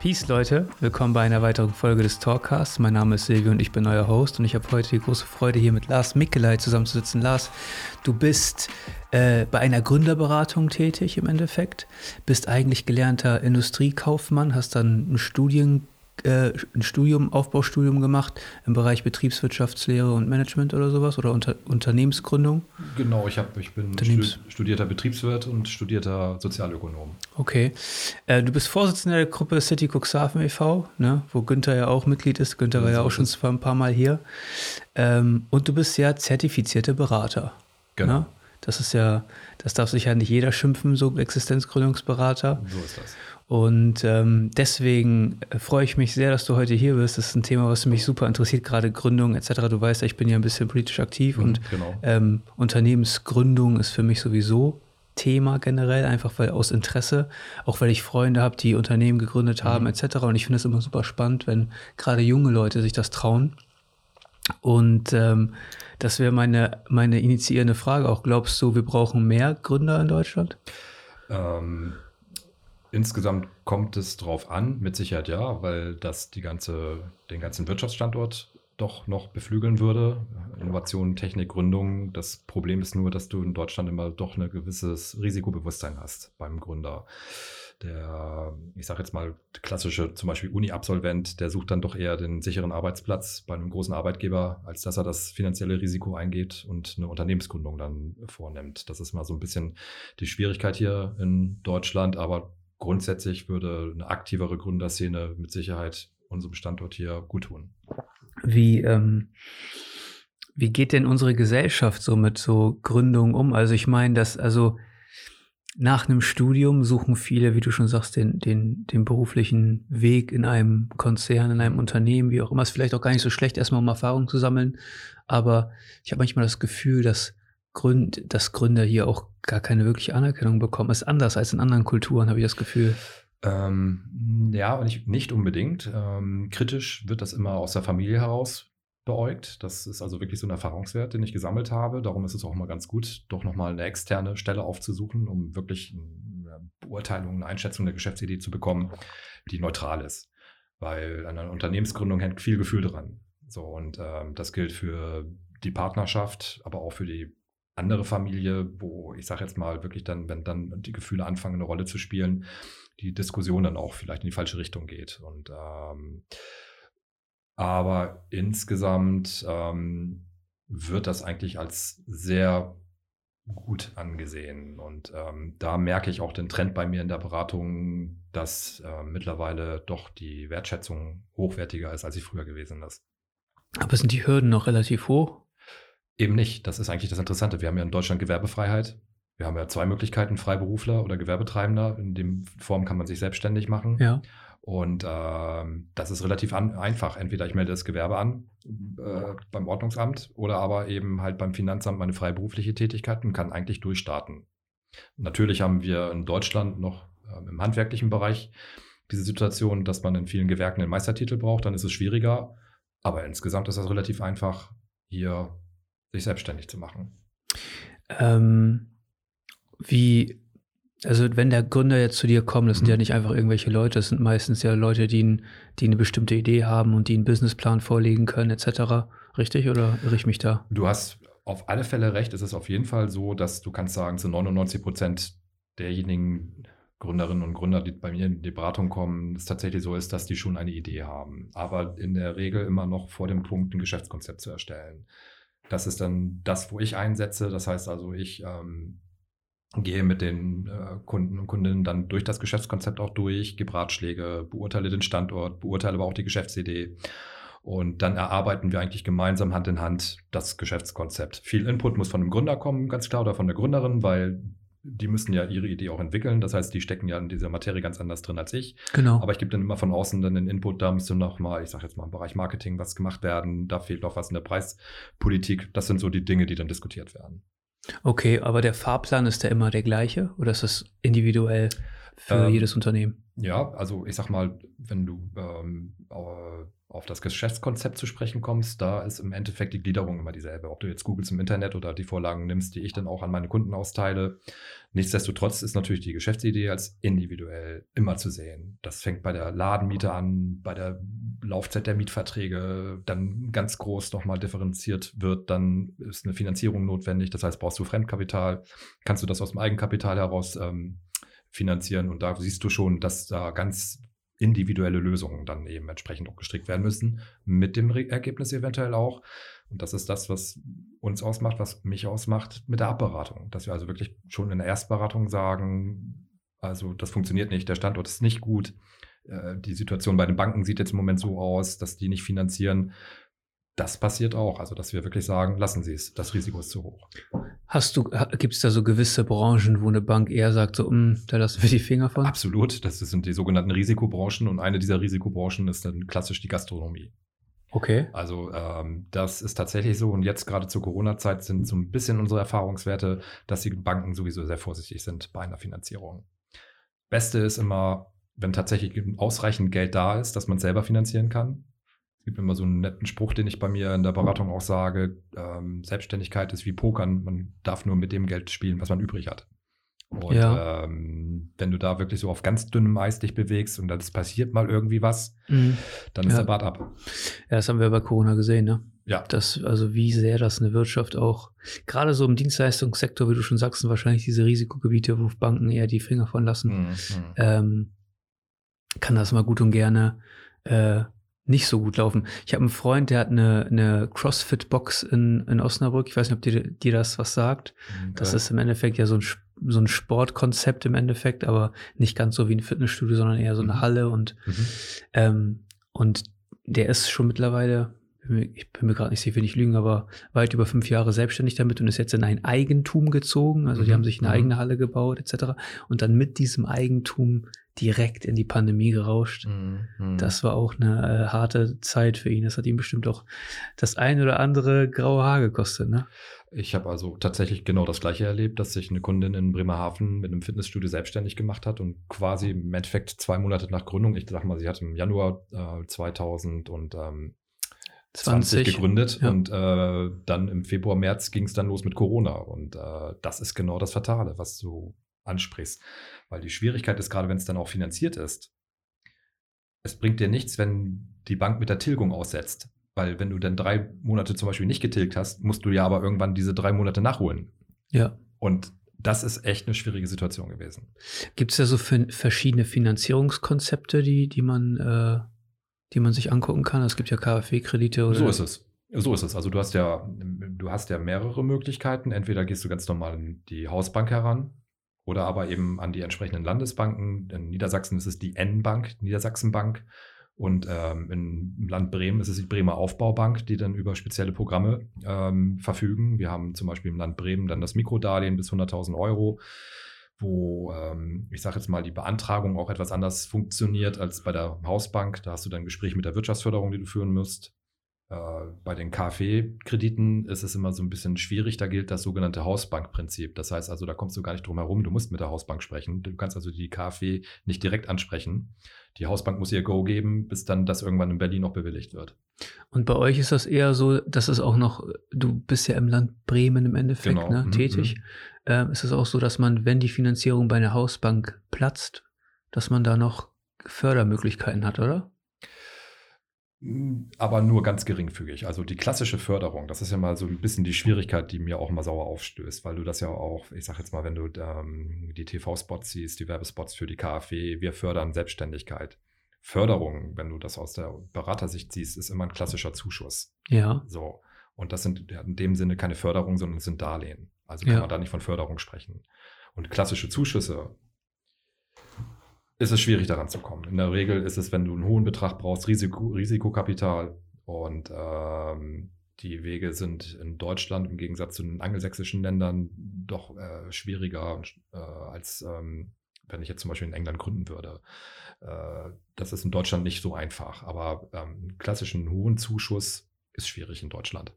Peace Leute, willkommen bei einer weiteren Folge des Talkcasts. Mein Name ist Silvio und ich bin euer Host und ich habe heute die große Freude hier mit Lars Mickelei zusammenzusitzen. Lars, du bist äh, bei einer Gründerberatung tätig im Endeffekt, bist eigentlich gelernter Industriekaufmann, hast dann ein Studien äh, ein Studium, Aufbaustudium gemacht im Bereich Betriebswirtschaftslehre und Management oder sowas oder Unter Unternehmensgründung? Genau, ich, hab, ich bin studierter Betriebswirt und studierter Sozialökonom. Okay. Äh, du bist Vorsitzender der Gruppe City Cuxhaven e.V., ne, wo Günther ja auch Mitglied ist. Günther war ja auch schon ein paar Mal hier. Ähm, und du bist ja zertifizierter Berater. Genau. Ne? Das ist ja, das darf sich ja nicht jeder schimpfen, so Existenzgründungsberater. So ist das. Und ähm, deswegen äh, freue ich mich sehr, dass du heute hier bist. Das ist ein Thema, was mich super interessiert, gerade Gründung etc. Du weißt, ich bin ja ein bisschen politisch aktiv mhm, und genau. ähm, Unternehmensgründung ist für mich sowieso Thema generell, einfach weil aus Interesse, auch weil ich Freunde habe, die Unternehmen gegründet haben mhm. etc. Und ich finde es immer super spannend, wenn gerade junge Leute sich das trauen. Und ähm, das wäre meine, meine initiierende Frage auch. Glaubst du, wir brauchen mehr Gründer in Deutschland? Ähm Insgesamt kommt es drauf an, mit Sicherheit ja, weil das die ganze, den ganzen Wirtschaftsstandort doch noch beflügeln würde. Innovation, Technik, Gründung. Das Problem ist nur, dass du in Deutschland immer doch ein gewisses Risikobewusstsein hast beim Gründer. Der, ich sage jetzt mal, klassische zum Beispiel Uni-Absolvent, der sucht dann doch eher den sicheren Arbeitsplatz bei einem großen Arbeitgeber, als dass er das finanzielle Risiko eingeht und eine Unternehmensgründung dann vornimmt. Das ist mal so ein bisschen die Schwierigkeit hier in Deutschland, aber grundsätzlich würde eine aktivere Gründerszene mit Sicherheit unserem Standort hier gut tun. Wie, ähm, wie geht denn unsere Gesellschaft so mit so Gründungen um? Also ich meine, dass also nach einem Studium suchen viele, wie du schon sagst, den, den, den beruflichen Weg in einem Konzern, in einem Unternehmen, wie auch immer. Ist vielleicht auch gar nicht so schlecht, erstmal um Erfahrung zu sammeln. Aber ich habe manchmal das Gefühl, dass Gründ, dass Gründer hier auch gar keine wirkliche Anerkennung bekommen. Ist anders als in anderen Kulturen, habe ich das Gefühl. Ähm, ja, nicht, nicht unbedingt. Ähm, kritisch wird das immer aus der Familie heraus beäugt. Das ist also wirklich so ein Erfahrungswert, den ich gesammelt habe. Darum ist es auch mal ganz gut, doch nochmal eine externe Stelle aufzusuchen, um wirklich eine Beurteilung, eine Einschätzung der Geschäftsidee zu bekommen, die neutral ist. Weil an einer Unternehmensgründung hängt viel Gefühl dran. So, und ähm, das gilt für die Partnerschaft, aber auch für die andere Familie, wo ich sage jetzt mal wirklich dann, wenn dann die Gefühle anfangen, eine Rolle zu spielen, die Diskussion dann auch vielleicht in die falsche Richtung geht. Und ähm, aber insgesamt ähm, wird das eigentlich als sehr gut angesehen. Und ähm, da merke ich auch den Trend bei mir in der Beratung, dass äh, mittlerweile doch die Wertschätzung hochwertiger ist, als sie früher gewesen ist. Aber sind die Hürden noch relativ hoch? Eben nicht. Das ist eigentlich das Interessante. Wir haben ja in Deutschland Gewerbefreiheit. Wir haben ja zwei Möglichkeiten, Freiberufler oder Gewerbetreibender. In dem Form kann man sich selbstständig machen. Ja. Und ähm, das ist relativ an, einfach. Entweder ich melde das Gewerbe an äh, beim Ordnungsamt oder aber eben halt beim Finanzamt meine freiberufliche Tätigkeit und kann eigentlich durchstarten. Natürlich haben wir in Deutschland noch äh, im handwerklichen Bereich diese Situation, dass man in vielen Gewerken einen Meistertitel braucht, dann ist es schwieriger. Aber insgesamt ist das relativ einfach, hier sich selbstständig zu machen. Ähm, wie, also wenn der Gründer jetzt zu dir kommt, das sind mhm. ja nicht einfach irgendwelche Leute, das sind meistens ja Leute, die, die eine bestimmte Idee haben und die einen Businessplan vorlegen können, etc. Richtig oder irre ich mich da? Du hast auf alle Fälle recht. Es ist auf jeden Fall so, dass du kannst sagen, zu 99 Prozent derjenigen Gründerinnen und Gründer, die bei mir in die Beratung kommen, es tatsächlich so ist, dass die schon eine Idee haben. Aber in der Regel immer noch vor dem Punkt, ein Geschäftskonzept zu erstellen. Das ist dann das, wo ich einsetze. Das heißt also, ich ähm, gehe mit den äh, Kunden und Kundinnen dann durch das Geschäftskonzept auch durch, gebe Ratschläge, beurteile den Standort, beurteile aber auch die Geschäftsidee. Und dann erarbeiten wir eigentlich gemeinsam Hand in Hand das Geschäftskonzept. Viel Input muss von dem Gründer kommen, ganz klar, oder von der Gründerin, weil die müssen ja ihre Idee auch entwickeln. Das heißt, die stecken ja in dieser Materie ganz anders drin als ich. Genau. Aber ich gebe dann immer von außen dann den Input, da müsste noch mal, ich sage jetzt mal im Bereich Marketing was gemacht werden, da fehlt noch was in der Preispolitik. Das sind so die Dinge, die dann diskutiert werden. Okay, aber der Fahrplan ist der immer der gleiche oder ist das individuell für ähm, jedes Unternehmen? Ja, also ich sag mal, wenn du ähm, auf das Geschäftskonzept zu sprechen kommst, da ist im Endeffekt die Gliederung immer dieselbe. Ob du jetzt googelst im Internet oder die Vorlagen nimmst, die ich dann auch an meine Kunden austeile. Nichtsdestotrotz ist natürlich die Geschäftsidee als individuell immer zu sehen. Das fängt bei der Ladenmiete an, bei der Laufzeit der Mietverträge, dann ganz groß nochmal differenziert wird, dann ist eine Finanzierung notwendig. Das heißt, brauchst du Fremdkapital, kannst du das aus dem Eigenkapital heraus ähm, finanzieren. Und da siehst du schon, dass da ganz individuelle Lösungen dann eben entsprechend auch gestrickt werden müssen, mit dem Ergebnis eventuell auch. Und das ist das, was uns ausmacht, was mich ausmacht mit der Abberatung. Dass wir also wirklich schon in der Erstberatung sagen, also das funktioniert nicht, der Standort ist nicht gut, äh, die Situation bei den Banken sieht jetzt im Moment so aus, dass die nicht finanzieren. Das passiert auch. Also, dass wir wirklich sagen, lassen Sie es, das Risiko ist zu hoch. Hast du, gibt es da so gewisse Branchen, wo eine Bank eher sagt, so, mm, da lassen wir die Finger von? Absolut. Das sind die sogenannten Risikobranchen und eine dieser Risikobranchen ist dann klassisch die Gastronomie. Okay. Also ähm, das ist tatsächlich so. Und jetzt gerade zur Corona-Zeit sind so ein bisschen unsere Erfahrungswerte, dass die Banken sowieso sehr vorsichtig sind bei einer Finanzierung. Beste ist immer, wenn tatsächlich ausreichend Geld da ist, dass man selber finanzieren kann. Es gibt immer so einen netten Spruch, den ich bei mir in der Beratung auch sage. Ähm, Selbstständigkeit ist wie Pokern. Man darf nur mit dem Geld spielen, was man übrig hat. Und ja. ähm, wenn du da wirklich so auf ganz dünnem Eis dich bewegst und das passiert mal irgendwie was, mhm. dann ist ja. der Bart ab. Ja, das haben wir bei Corona gesehen, ne? Ja. Das, also wie sehr das eine Wirtschaft auch, gerade so im Dienstleistungssektor, wie du schon sagst, sind wahrscheinlich diese Risikogebiete, wo Banken eher die Finger von lassen. Mhm. mhm. Ähm, kann das mal gut und gerne äh, nicht so gut laufen. Ich habe einen Freund, der hat eine, eine CrossFit-Box in, in Osnabrück. Ich weiß nicht, ob dir, dir das was sagt. Okay. Das ist im Endeffekt ja so ein, so ein Sportkonzept im Endeffekt, aber nicht ganz so wie ein Fitnessstudio, sondern eher so eine mhm. Halle. Und, mhm. ähm, und der ist schon mittlerweile, ich bin mir gerade nicht sicher, will ich lügen, aber weit über fünf Jahre selbstständig damit und ist jetzt in ein Eigentum gezogen. Also die mhm. haben sich eine mhm. eigene Halle gebaut etc. Und dann mit diesem Eigentum direkt in die Pandemie gerauscht. Mhm. Das war auch eine äh, harte Zeit für ihn. Das hat ihm bestimmt auch das ein oder andere graue Haar gekostet. Ne? Ich habe also tatsächlich genau das gleiche erlebt, dass sich eine Kundin in Bremerhaven mit einem Fitnessstudio selbstständig gemacht hat und quasi im Endeffekt zwei Monate nach Gründung, ich sag mal, sie hat im Januar äh, 2000 und ähm, 20 gegründet ja. und äh, dann im Februar, März ging es dann los mit Corona und äh, das ist genau das Fatale, was du ansprichst. Weil die Schwierigkeit ist, gerade wenn es dann auch finanziert ist, es bringt dir nichts, wenn die Bank mit der Tilgung aussetzt. Weil wenn du dann drei Monate zum Beispiel nicht getilgt hast, musst du ja aber irgendwann diese drei Monate nachholen. Ja. Und das ist echt eine schwierige Situation gewesen. Gibt es da so verschiedene Finanzierungskonzepte, die, die man, äh, die man sich angucken kann? Es gibt ja KfW-Kredite oder. So ist es. So ist es. Also du hast ja, du hast ja mehrere Möglichkeiten. Entweder gehst du ganz normal an die Hausbank heran, oder aber eben an die entsprechenden Landesbanken. In Niedersachsen ist es die N-Bank, Niedersachsenbank. Und ähm, im Land Bremen ist es die Bremer Aufbaubank, die dann über spezielle Programme ähm, verfügen. Wir haben zum Beispiel im Land Bremen dann das Mikrodarlehen bis 100.000 Euro, wo ähm, ich sage jetzt mal die Beantragung auch etwas anders funktioniert als bei der Hausbank. Da hast du dann ein Gespräch mit der Wirtschaftsförderung, die du führen musst. Äh, bei den KfW-Krediten ist es immer so ein bisschen schwierig. Da gilt das sogenannte Hausbankprinzip. Das heißt also, da kommst du gar nicht drum herum. Du musst mit der Hausbank sprechen. Du kannst also die KfW nicht direkt ansprechen. Die Hausbank muss ihr Go geben, bis dann das irgendwann in Berlin noch bewilligt wird. Und bei euch ist das eher so, dass es auch noch, du bist ja im Land Bremen im Endeffekt genau. ne, mhm, tätig. Mhm. Ähm, ist es auch so, dass man, wenn die Finanzierung bei einer Hausbank platzt, dass man da noch Fördermöglichkeiten hat, oder? Aber nur ganz geringfügig. Also die klassische Förderung, das ist ja mal so ein bisschen die Schwierigkeit, die mir auch mal sauer aufstößt, weil du das ja auch, ich sage jetzt mal, wenn du ähm, die TV-Spots siehst, die Werbespots für die KfW, wir fördern Selbstständigkeit. Förderung, wenn du das aus der Beratersicht siehst, ist immer ein klassischer Zuschuss. Ja. So. Und das sind in dem Sinne keine Förderung, sondern es sind Darlehen. Also kann ja. man da nicht von Förderung sprechen. Und klassische Zuschüsse, ist es schwierig daran zu kommen. In der Regel ist es, wenn du einen hohen Betrag brauchst, Risiko, Risikokapital und ähm, die Wege sind in Deutschland im Gegensatz zu den angelsächsischen Ländern doch äh, schwieriger äh, als ähm, wenn ich jetzt zum Beispiel in England gründen würde. Äh, das ist in Deutschland nicht so einfach, aber ähm, einen klassischen hohen Zuschuss ist schwierig in Deutschland.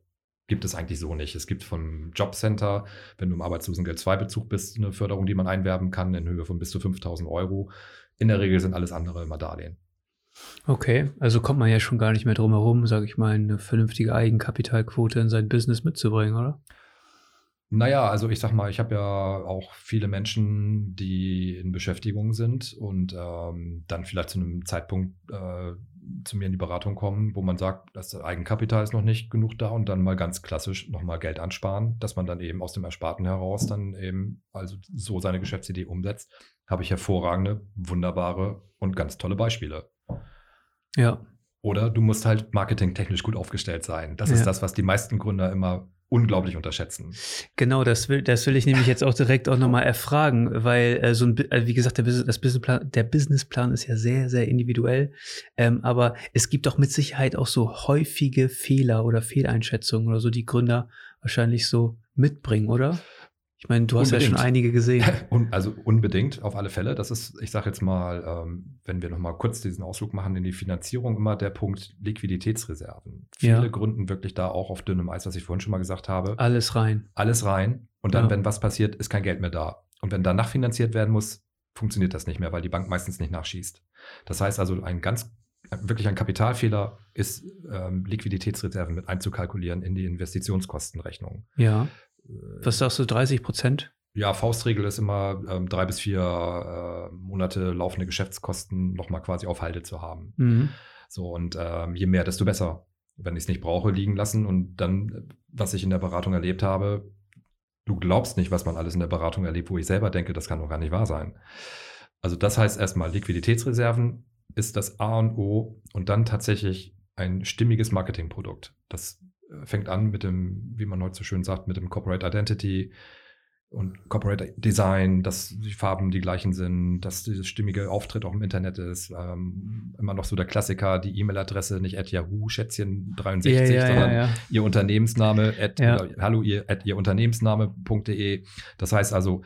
gibt es eigentlich so nicht. Es gibt vom Jobcenter, wenn du im Arbeitslosengeld 2-Bezug bist, eine Förderung, die man einwerben kann in Höhe von bis zu 5000 Euro. In der Regel sind alles andere immer Darlehen. Okay, also kommt man ja schon gar nicht mehr drum herum, sage ich mal, eine vernünftige Eigenkapitalquote in sein Business mitzubringen, oder? Naja, also ich sag mal, ich habe ja auch viele Menschen, die in Beschäftigung sind und ähm, dann vielleicht zu einem Zeitpunkt äh, zu mir in die Beratung kommen, wo man sagt, das Eigenkapital ist noch nicht genug da und dann mal ganz klassisch nochmal Geld ansparen, dass man dann eben aus dem Ersparten heraus dann eben also so seine Geschäftsidee umsetzt, habe ich hervorragende, wunderbare und ganz tolle Beispiele. Ja. Oder du musst halt marketingtechnisch gut aufgestellt sein. Das ja. ist das, was die meisten Gründer immer unglaublich unterschätzen. Genau, das will, das will ich nämlich jetzt auch direkt auch nochmal erfragen, weil äh, so ein, äh, wie gesagt, der, das Businessplan, der Businessplan ist ja sehr, sehr individuell, ähm, aber es gibt doch mit Sicherheit auch so häufige Fehler oder Fehleinschätzungen oder so, die Gründer wahrscheinlich so mitbringen, oder? Ich meine, du hast unbedingt. ja schon einige gesehen. also unbedingt, auf alle Fälle. Das ist, ich sage jetzt mal, ähm, wenn wir nochmal kurz diesen Ausflug machen in die Finanzierung, immer der Punkt Liquiditätsreserven. Viele ja. gründen wirklich da auch auf dünnem Eis, was ich vorhin schon mal gesagt habe. Alles rein. Alles rein. Und dann, ja. wenn was passiert, ist kein Geld mehr da. Und wenn dann nachfinanziert werden muss, funktioniert das nicht mehr, weil die Bank meistens nicht nachschießt. Das heißt also, ein ganz wirklich ein Kapitalfehler ist, ähm, Liquiditätsreserven mit einzukalkulieren in die Investitionskostenrechnung. Ja. Was sagst du, 30 Prozent? Ja, Faustregel ist immer ähm, drei bis vier äh, Monate laufende Geschäftskosten nochmal quasi auf Halde zu haben. Mhm. So, und ähm, je mehr, desto besser. Wenn ich es nicht brauche, liegen lassen. Und dann, was ich in der Beratung erlebt habe, du glaubst nicht, was man alles in der Beratung erlebt, wo ich selber denke, das kann doch gar nicht wahr sein. Also das heißt erstmal, Liquiditätsreserven ist das A und O und dann tatsächlich ein stimmiges Marketingprodukt. Das fängt an mit dem, wie man heute so schön sagt, mit dem Corporate Identity und Corporate Design, dass die Farben die gleichen sind, dass dieses stimmige Auftritt auch im Internet ist. Ähm, immer noch so der Klassiker, die E-Mail-Adresse nicht at Yahoo, Schätzchen 63, ja, ja, sondern ja, ihr Unternehmensname at, hallo ihr, at ihr Unternehmensname.de. Das heißt also,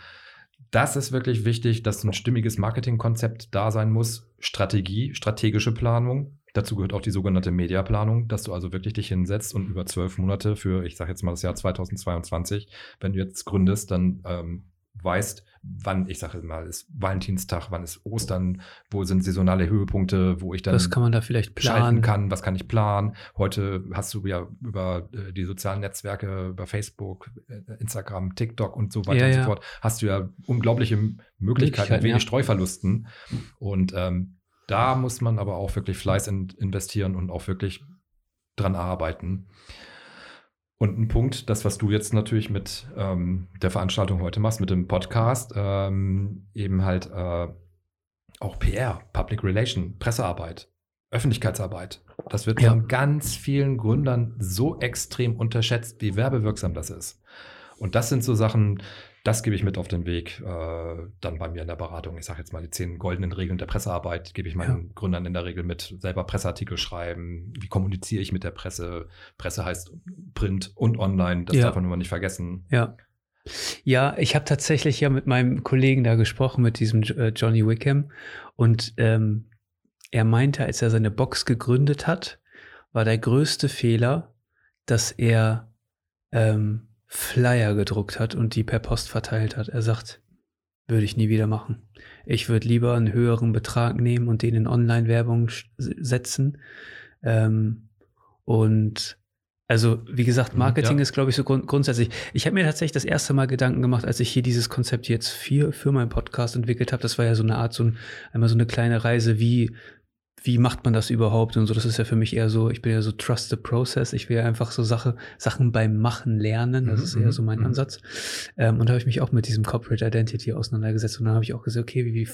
das ist wirklich wichtig, dass ein stimmiges Marketingkonzept da sein muss. Strategie, strategische Planung, Dazu gehört auch die sogenannte Mediaplanung, dass du also wirklich dich hinsetzt und über zwölf Monate für, ich sage jetzt mal das Jahr 2022, wenn du jetzt gründest, dann ähm, weißt, wann, ich sage mal, ist Valentinstag, wann ist Ostern, wo sind saisonale Höhepunkte, wo ich dann was kann man da vielleicht planen kann, was kann ich planen. Heute hast du ja über äh, die sozialen Netzwerke, über Facebook, äh, Instagram, TikTok und so weiter ja, und so fort, hast du ja unglaubliche Möglichkeiten, wenig ja. Streuverlusten. Und ähm, da muss man aber auch wirklich Fleiß in, investieren und auch wirklich dran arbeiten. Und ein Punkt, das, was du jetzt natürlich mit ähm, der Veranstaltung heute machst, mit dem Podcast, ähm, eben halt äh, auch PR, Public Relation, Pressearbeit, Öffentlichkeitsarbeit. Das wird ja. von ganz vielen Gründern so extrem unterschätzt, wie werbewirksam das ist. Und das sind so Sachen, das gebe ich mit auf den Weg, äh, dann bei mir in der Beratung. Ich sage jetzt mal die zehn goldenen Regeln der Pressearbeit, gebe ich meinen ja. Gründern in der Regel mit. Selber Presseartikel schreiben, wie kommuniziere ich mit der Presse? Presse heißt Print und Online, das ja. darf man immer nicht vergessen. Ja. Ja, ich habe tatsächlich ja mit meinem Kollegen da gesprochen, mit diesem äh, Johnny Wickham. Und ähm, er meinte, als er seine Box gegründet hat, war der größte Fehler, dass er ähm, Flyer gedruckt hat und die per Post verteilt hat. Er sagt, würde ich nie wieder machen. Ich würde lieber einen höheren Betrag nehmen und den in Online-Werbung setzen. Ähm, und also, wie gesagt, mhm, Marketing ja. ist, glaube ich, so grund grundsätzlich. Ich habe mir tatsächlich das erste Mal Gedanken gemacht, als ich hier dieses Konzept jetzt für, für meinen Podcast entwickelt habe. Das war ja so eine Art, so ein, einmal so eine kleine Reise, wie wie macht man das überhaupt und so. Das ist ja für mich eher so, ich bin ja so trust the process. Ich will ja einfach so Sache, Sachen beim Machen lernen. Das mhm, ist eher so mein mhm. Ansatz. Ähm, und da habe ich mich auch mit diesem Corporate Identity auseinandergesetzt. Und dann habe ich auch gesagt, okay, wie, wie,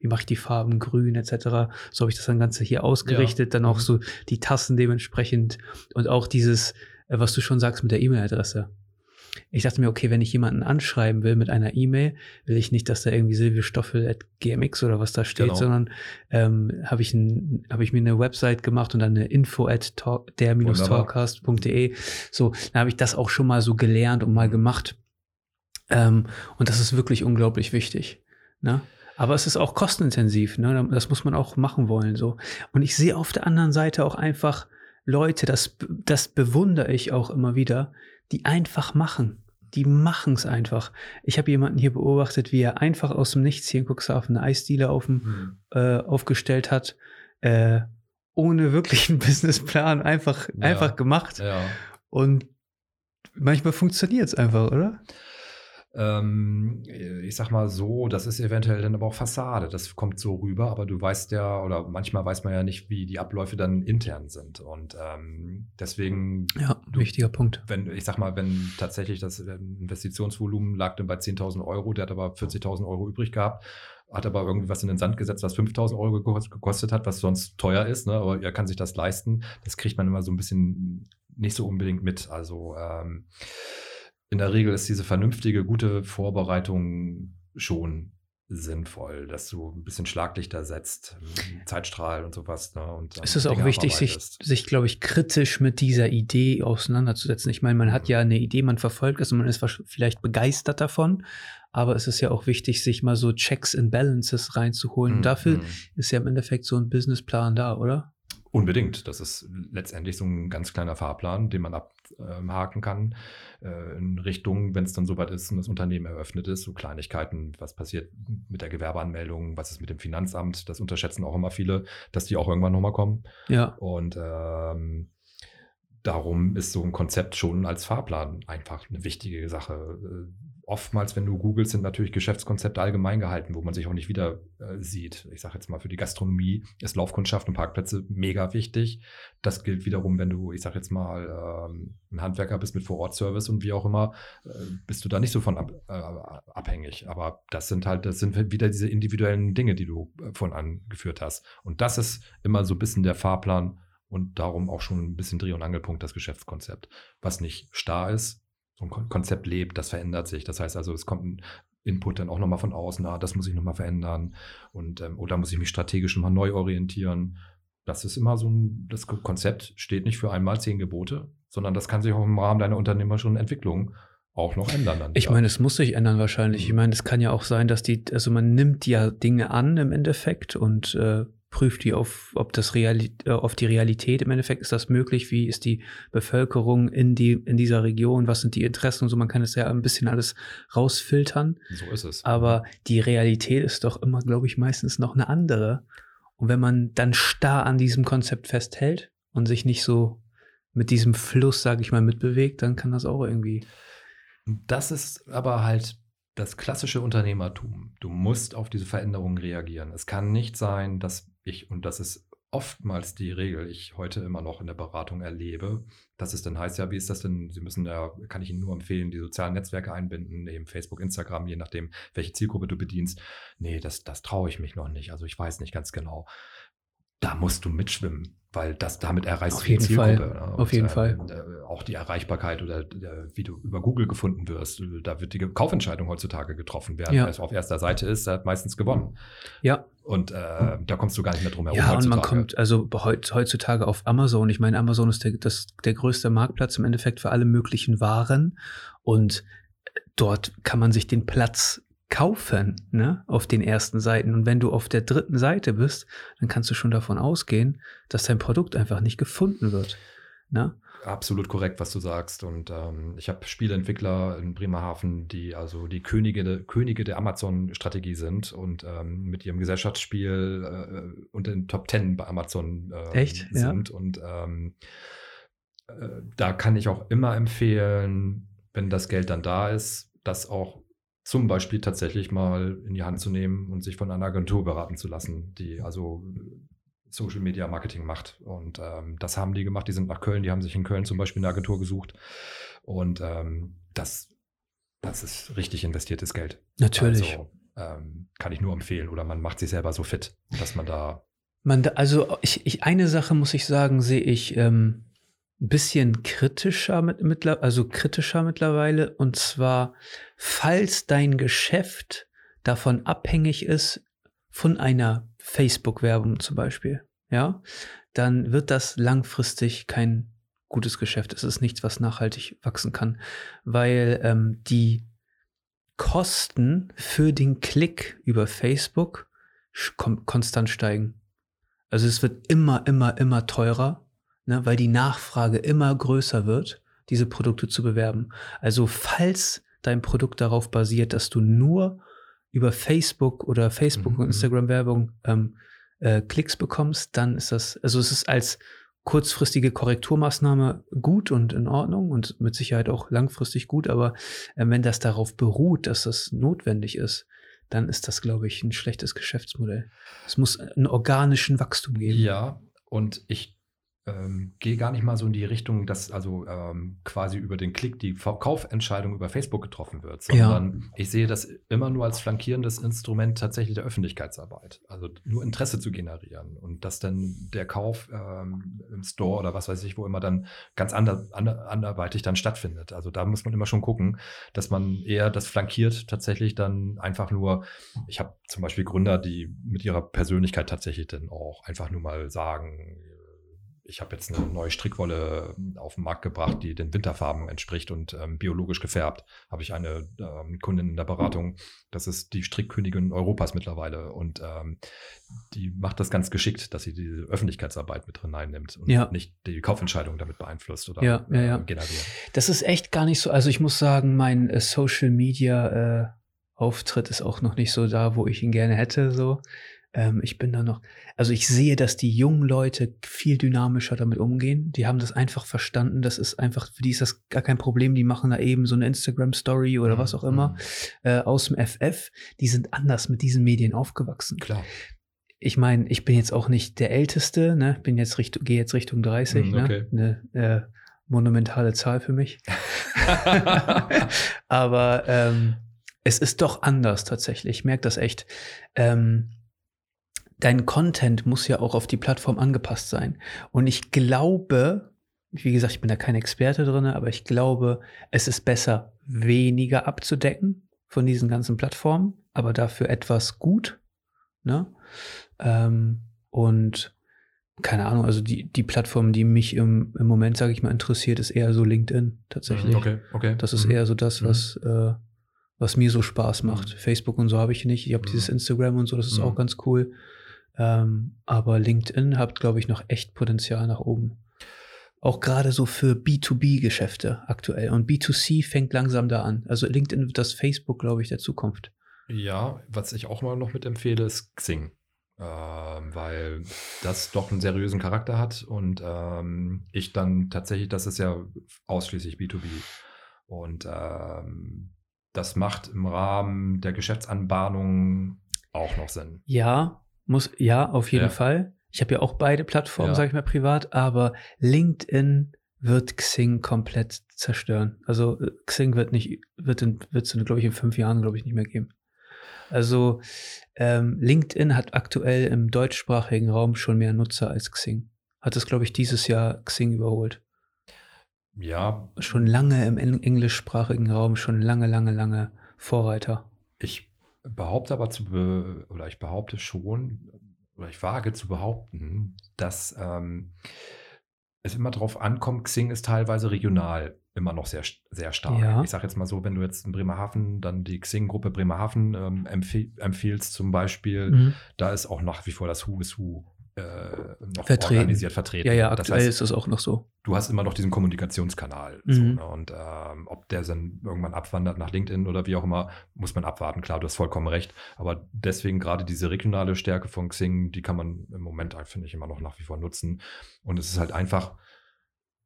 wie mache ich die Farben grün etc. So habe ich das dann Ganze hier ausgerichtet. Ja. Dann auch mhm. so die Tassen dementsprechend und auch dieses, äh, was du schon sagst mit der E-Mail-Adresse ich dachte mir, okay, wenn ich jemanden anschreiben will mit einer E-Mail, will ich nicht, dass da irgendwie Silviostoffel at GMX oder was da steht, genau. sondern ähm, habe ich, ein, hab ich mir eine Website gemacht und dann eine info at der-talkcast.de. So, dann habe ich das auch schon mal so gelernt und mal gemacht. Ähm, und das ist wirklich unglaublich wichtig. Ne? Aber es ist auch kostenintensiv, ne? Das muss man auch machen wollen. so. Und ich sehe auf der anderen Seite auch einfach Leute, das, das bewundere ich auch immer wieder, die einfach machen. Die machen es einfach. Ich habe jemanden hier beobachtet, wie er einfach aus dem Nichts hier in Cuxhaven eine Eisdiele auf mhm. äh, aufgestellt hat, äh, ohne wirklich einen Businessplan, einfach, ja. einfach gemacht. Ja. Und manchmal funktioniert es einfach, oder? Ähm, ich sag mal so, das ist eventuell dann aber auch Fassade. Das kommt so rüber, aber du weißt ja, oder manchmal weiß man ja nicht, wie die Abläufe dann intern sind. Und ähm, deswegen. Ja, du, wichtiger Punkt. Wenn, ich sag mal, wenn tatsächlich das äh, Investitionsvolumen lag dann bei 10.000 Euro, der hat aber 40.000 Euro übrig gehabt hat aber irgendwie was in den Sand gesetzt, was 5000 Euro gekostet hat, was sonst teuer ist, ne? aber er kann sich das leisten. Das kriegt man immer so ein bisschen nicht so unbedingt mit. Also ähm, in der Regel ist diese vernünftige, gute Vorbereitung schon sinnvoll, dass du ein bisschen Schlaglichter setzt, Zeitstrahl und sowas. Ne, und es ist auch wichtig, sich, sich glaube ich, kritisch mit dieser Idee auseinanderzusetzen. Ich meine, man hat mhm. ja eine Idee, man verfolgt es und man ist vielleicht begeistert davon, aber es ist ja auch wichtig, sich mal so Checks and Balances reinzuholen. Mhm. Und dafür ist ja im Endeffekt so ein Businessplan da, oder? Unbedingt. Das ist letztendlich so ein ganz kleiner Fahrplan, den man abhaken kann äh, in Richtung, wenn es dann soweit ist und das Unternehmen eröffnet ist, so Kleinigkeiten, was passiert mit der Gewerbeanmeldung, was ist mit dem Finanzamt, das unterschätzen auch immer viele, dass die auch irgendwann nochmal kommen. Ja. Und ähm, darum ist so ein Konzept schon als Fahrplan einfach eine wichtige Sache. Oftmals, wenn du googelst, sind natürlich Geschäftskonzepte allgemein gehalten, wo man sich auch nicht wieder äh, sieht. Ich sage jetzt mal, für die Gastronomie ist Laufkundschaft und Parkplätze mega wichtig. Das gilt wiederum, wenn du, ich sage jetzt mal, ähm, ein Handwerker bist mit Vorortservice und wie auch immer, äh, bist du da nicht so von ab, äh, abhängig. Aber das sind halt, das sind wieder diese individuellen Dinge, die du äh, von angeführt hast. Und das ist immer so ein bisschen der Fahrplan und darum auch schon ein bisschen Dreh- und Angelpunkt das Geschäftskonzept, was nicht starr ist, so ein Konzept lebt, das verändert sich. Das heißt also, es kommt ein Input dann auch nochmal von außen, ah, das muss ich nochmal verändern und ähm, oder muss ich mich strategisch nochmal neu orientieren. Das ist immer so ein, das Konzept steht nicht für einmal zehn Gebote, sondern das kann sich auch im Rahmen deiner unternehmerischen Entwicklung auch noch ändern. Dann ich meine, es muss sich ändern wahrscheinlich. Ich mhm. meine, es kann ja auch sein, dass die, also man nimmt ja Dinge an im Endeffekt und äh, prüft die auf, ob das Reali äh, auf die Realität im Endeffekt ist das möglich, wie ist die Bevölkerung in, die, in dieser Region, was sind die Interessen und so, man kann es ja ein bisschen alles rausfiltern. So ist es. Aber die Realität ist doch immer, glaube ich, meistens noch eine andere. Und wenn man dann starr an diesem Konzept festhält und sich nicht so mit diesem Fluss, sage ich mal, mitbewegt, dann kann das auch irgendwie. Das ist aber halt das klassische Unternehmertum. Du musst auf diese Veränderungen reagieren. Es kann nicht sein, dass ich, und das ist oftmals die Regel, ich heute immer noch in der Beratung erlebe, dass es dann heißt, ja, wie ist das denn? Sie müssen da, kann ich Ihnen nur empfehlen, die sozialen Netzwerke einbinden, eben Facebook, Instagram, je nachdem, welche Zielgruppe du bedienst. Nee, das, das traue ich mich noch nicht. Also ich weiß nicht ganz genau. Da musst du mitschwimmen weil das damit erreichst Auf du die Zielgruppe. Ne? Auf jeden äh, Fall. Äh, auch die Erreichbarkeit oder äh, wie du über Google gefunden wirst. Da wird die Kaufentscheidung heutzutage getroffen. Wer ja. auf erster Seite ist, der hat meistens gewonnen. Ja. Und äh, da kommst du gar nicht mehr drum herum. Ja, heutzutage. und man kommt also heutzutage auf Amazon. Ich meine, Amazon ist der, das, der größte Marktplatz im Endeffekt für alle möglichen Waren. Und dort kann man sich den Platz kaufen, ne, auf den ersten Seiten. Und wenn du auf der dritten Seite bist, dann kannst du schon davon ausgehen, dass dein Produkt einfach nicht gefunden wird. Ne? Absolut korrekt, was du sagst. Und ähm, ich habe Spieleentwickler in Bremerhaven, die also die Könige, Könige der Amazon-Strategie sind und ähm, mit ihrem Gesellschaftsspiel äh, unter den Top Ten bei Amazon äh, Echt? sind. Ja. Und ähm, äh, da kann ich auch immer empfehlen, wenn das Geld dann da ist, das auch zum Beispiel tatsächlich mal in die Hand zu nehmen und sich von einer Agentur beraten zu lassen, die also Social Media Marketing macht. Und ähm, das haben die gemacht. Die sind nach Köln, die haben sich in Köln zum Beispiel eine Agentur gesucht. Und ähm, das, das ist richtig investiertes Geld. Natürlich. Also, ähm, kann ich nur empfehlen. Oder man macht sich selber so fit, dass man da. Man, also ich, ich, eine Sache muss ich sagen, sehe ich ähm, ein bisschen kritischer mit, mit, also kritischer mittlerweile. Und zwar, falls dein Geschäft davon abhängig ist von einer Facebook-Werbung zum Beispiel, ja, dann wird das langfristig kein gutes Geschäft. Es ist nichts, was nachhaltig wachsen kann, weil ähm, die Kosten für den Klick über Facebook konstant steigen. Also es wird immer, immer, immer teurer ne, weil die Nachfrage immer größer wird. diese Produkte zu bewerben. Also falls dein Produkt darauf basiert, dass du nur über Facebook oder Facebook mhm. und Instagram Werbung ähm, äh, Klicks bekommst, dann ist das, also es ist als kurzfristige Korrekturmaßnahme gut und in Ordnung und mit Sicherheit auch langfristig gut, aber äh, wenn das darauf beruht, dass das notwendig ist, dann ist das, glaube ich, ein schlechtes Geschäftsmodell. Es muss einen organischen Wachstum geben. Ja, und ich ähm, gehe gar nicht mal so in die Richtung, dass also ähm, quasi über den Klick die Kaufentscheidung über Facebook getroffen wird, sondern ja. ich sehe das immer nur als flankierendes Instrument tatsächlich der Öffentlichkeitsarbeit. Also nur Interesse zu generieren und dass dann der Kauf ähm, im Store oder was weiß ich, wo immer dann ganz ander, ander, anderweitig dann stattfindet. Also da muss man immer schon gucken, dass man eher das flankiert tatsächlich dann einfach nur, ich habe zum Beispiel Gründer, die mit ihrer Persönlichkeit tatsächlich dann auch einfach nur mal sagen, ich habe jetzt eine neue Strickwolle ähm, auf den Markt gebracht, die den Winterfarben entspricht und ähm, biologisch gefärbt. Habe ich eine ähm, Kundin in der Beratung, das ist die Strickkönigin Europas mittlerweile und ähm, die macht das ganz geschickt, dass sie diese Öffentlichkeitsarbeit mit hineinnimmt und ja. nicht die Kaufentscheidung damit beeinflusst oder ja, ja, ja. Äh, generiert. Das ist echt gar nicht so. Also ich muss sagen, mein äh, Social Media äh, Auftritt ist auch noch nicht so da, wo ich ihn gerne hätte. So ähm, ich bin da noch, also ich sehe, dass die jungen Leute viel dynamischer damit umgehen. Die haben das einfach verstanden. Das ist einfach, für die ist das gar kein Problem. Die machen da eben so eine Instagram-Story oder mhm. was auch immer mhm. äh, aus dem FF. Die sind anders mit diesen Medien aufgewachsen. Klar. Ich meine, ich bin jetzt auch nicht der Älteste, ne? Bin jetzt Richtung, gehe jetzt Richtung 30, mhm, okay. ne? Eine äh, monumentale Zahl für mich. Aber ähm, es ist doch anders tatsächlich. Ich merke das echt. Ähm, dein Content muss ja auch auf die Plattform angepasst sein. Und ich glaube, wie gesagt, ich bin da kein Experte drin, aber ich glaube, es ist besser, weniger abzudecken von diesen ganzen Plattformen, aber dafür etwas gut. Ne? Ähm, und keine Ahnung, also die, die Plattform, die mich im, im Moment, sage ich mal, interessiert, ist eher so LinkedIn tatsächlich. Okay, okay. Das ist mhm. eher so das, was, mhm. äh, was mir so Spaß macht. Mhm. Facebook und so habe ich nicht. Ich habe mhm. dieses Instagram und so, das ist auch mhm. ganz cool. Ähm, aber LinkedIn hat, glaube ich, noch echt Potenzial nach oben. Auch gerade so für B2B-Geschäfte aktuell. Und B2C fängt langsam da an. Also LinkedIn wird das Facebook, glaube ich, der Zukunft. Ja, was ich auch mal noch mitempfehle, ist Xing. Ähm, weil das doch einen seriösen Charakter hat und ähm, ich dann tatsächlich, das ist ja ausschließlich B2B. Und ähm, das macht im Rahmen der Geschäftsanbahnung auch noch Sinn. Ja, muss, ja, auf jeden ja. Fall. Ich habe ja auch beide Plattformen, ja. sage ich mal privat, aber LinkedIn wird Xing komplett zerstören. Also äh, Xing wird nicht, wird in, wird es, glaube ich, in fünf Jahren, glaube ich, nicht mehr geben. Also ähm, LinkedIn hat aktuell im deutschsprachigen Raum schon mehr Nutzer als Xing. Hat es, glaube ich, dieses Jahr Xing überholt. Ja. Schon lange im englischsprachigen Raum, schon lange, lange, lange Vorreiter. Ich behaupte aber zu, be oder ich behaupte schon, oder ich wage zu behaupten, dass ähm, es immer darauf ankommt, Xing ist teilweise regional immer noch sehr, sehr stark. Ja. Ich sage jetzt mal so, wenn du jetzt in Bremerhaven dann die Xing-Gruppe Bremerhaven ähm, empf empfiehlst zum Beispiel, mhm. da ist auch nach wie vor das Who is Who noch vertreten. organisiert vertreten. Ja, ja, aktuell das heißt, ist es auch noch so. Du hast immer noch diesen Kommunikationskanal. Mhm. So, ne? Und ähm, ob der dann irgendwann abwandert nach LinkedIn oder wie auch immer, muss man abwarten. Klar, du hast vollkommen recht. Aber deswegen gerade diese regionale Stärke von Xing, die kann man im Moment, halt, finde ich, immer noch nach wie vor nutzen. Und es ist halt einfach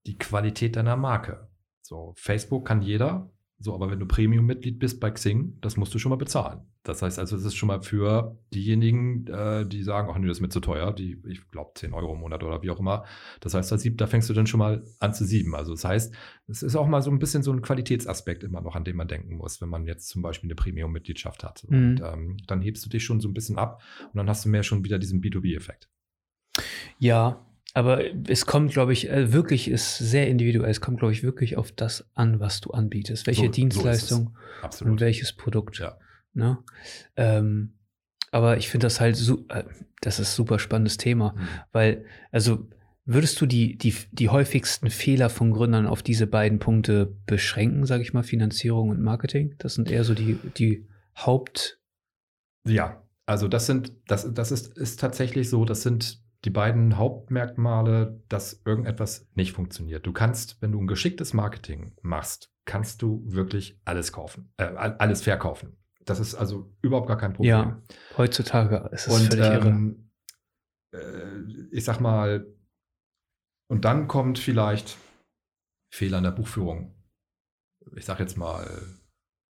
die Qualität deiner Marke. So, Facebook kann jeder, so, aber wenn du Premium-Mitglied bist bei Xing, das musst du schon mal bezahlen. Das heißt also, es ist schon mal für diejenigen, äh, die sagen, ach nee, das ist mir zu teuer, die, ich glaube, 10 Euro im Monat oder wie auch immer. Das heißt, da fängst du dann schon mal an zu sieben. Also das heißt, es ist auch mal so ein bisschen so ein Qualitätsaspekt immer noch, an den man denken muss, wenn man jetzt zum Beispiel eine Premium-Mitgliedschaft hat. Mhm. Und ähm, dann hebst du dich schon so ein bisschen ab und dann hast du mehr schon wieder diesen B2B-Effekt. Ja, aber es kommt, glaube ich, äh, wirklich ist sehr individuell. Es kommt, glaube ich, wirklich auf das an, was du anbietest. Welche so, Dienstleistung so und welches Produkt. Ja. Ne? Ähm, aber ich finde das halt so, äh, das ist ein super spannendes Thema, mhm. weil, also würdest du die, die, die häufigsten Fehler von Gründern auf diese beiden Punkte beschränken, sage ich mal, Finanzierung und Marketing? Das sind eher so die, die Haupt. Ja, also das sind, das, das ist, ist tatsächlich so, das sind die beiden Hauptmerkmale, dass irgendetwas nicht funktioniert. Du kannst, wenn du ein geschicktes Marketing machst, kannst du wirklich alles kaufen, äh, alles verkaufen. Das ist also überhaupt gar kein Problem. Ja, heutzutage ist es und, völlig ähm, irre. Äh, ich sag mal, und dann kommt vielleicht Fehler in der Buchführung. Ich sag jetzt mal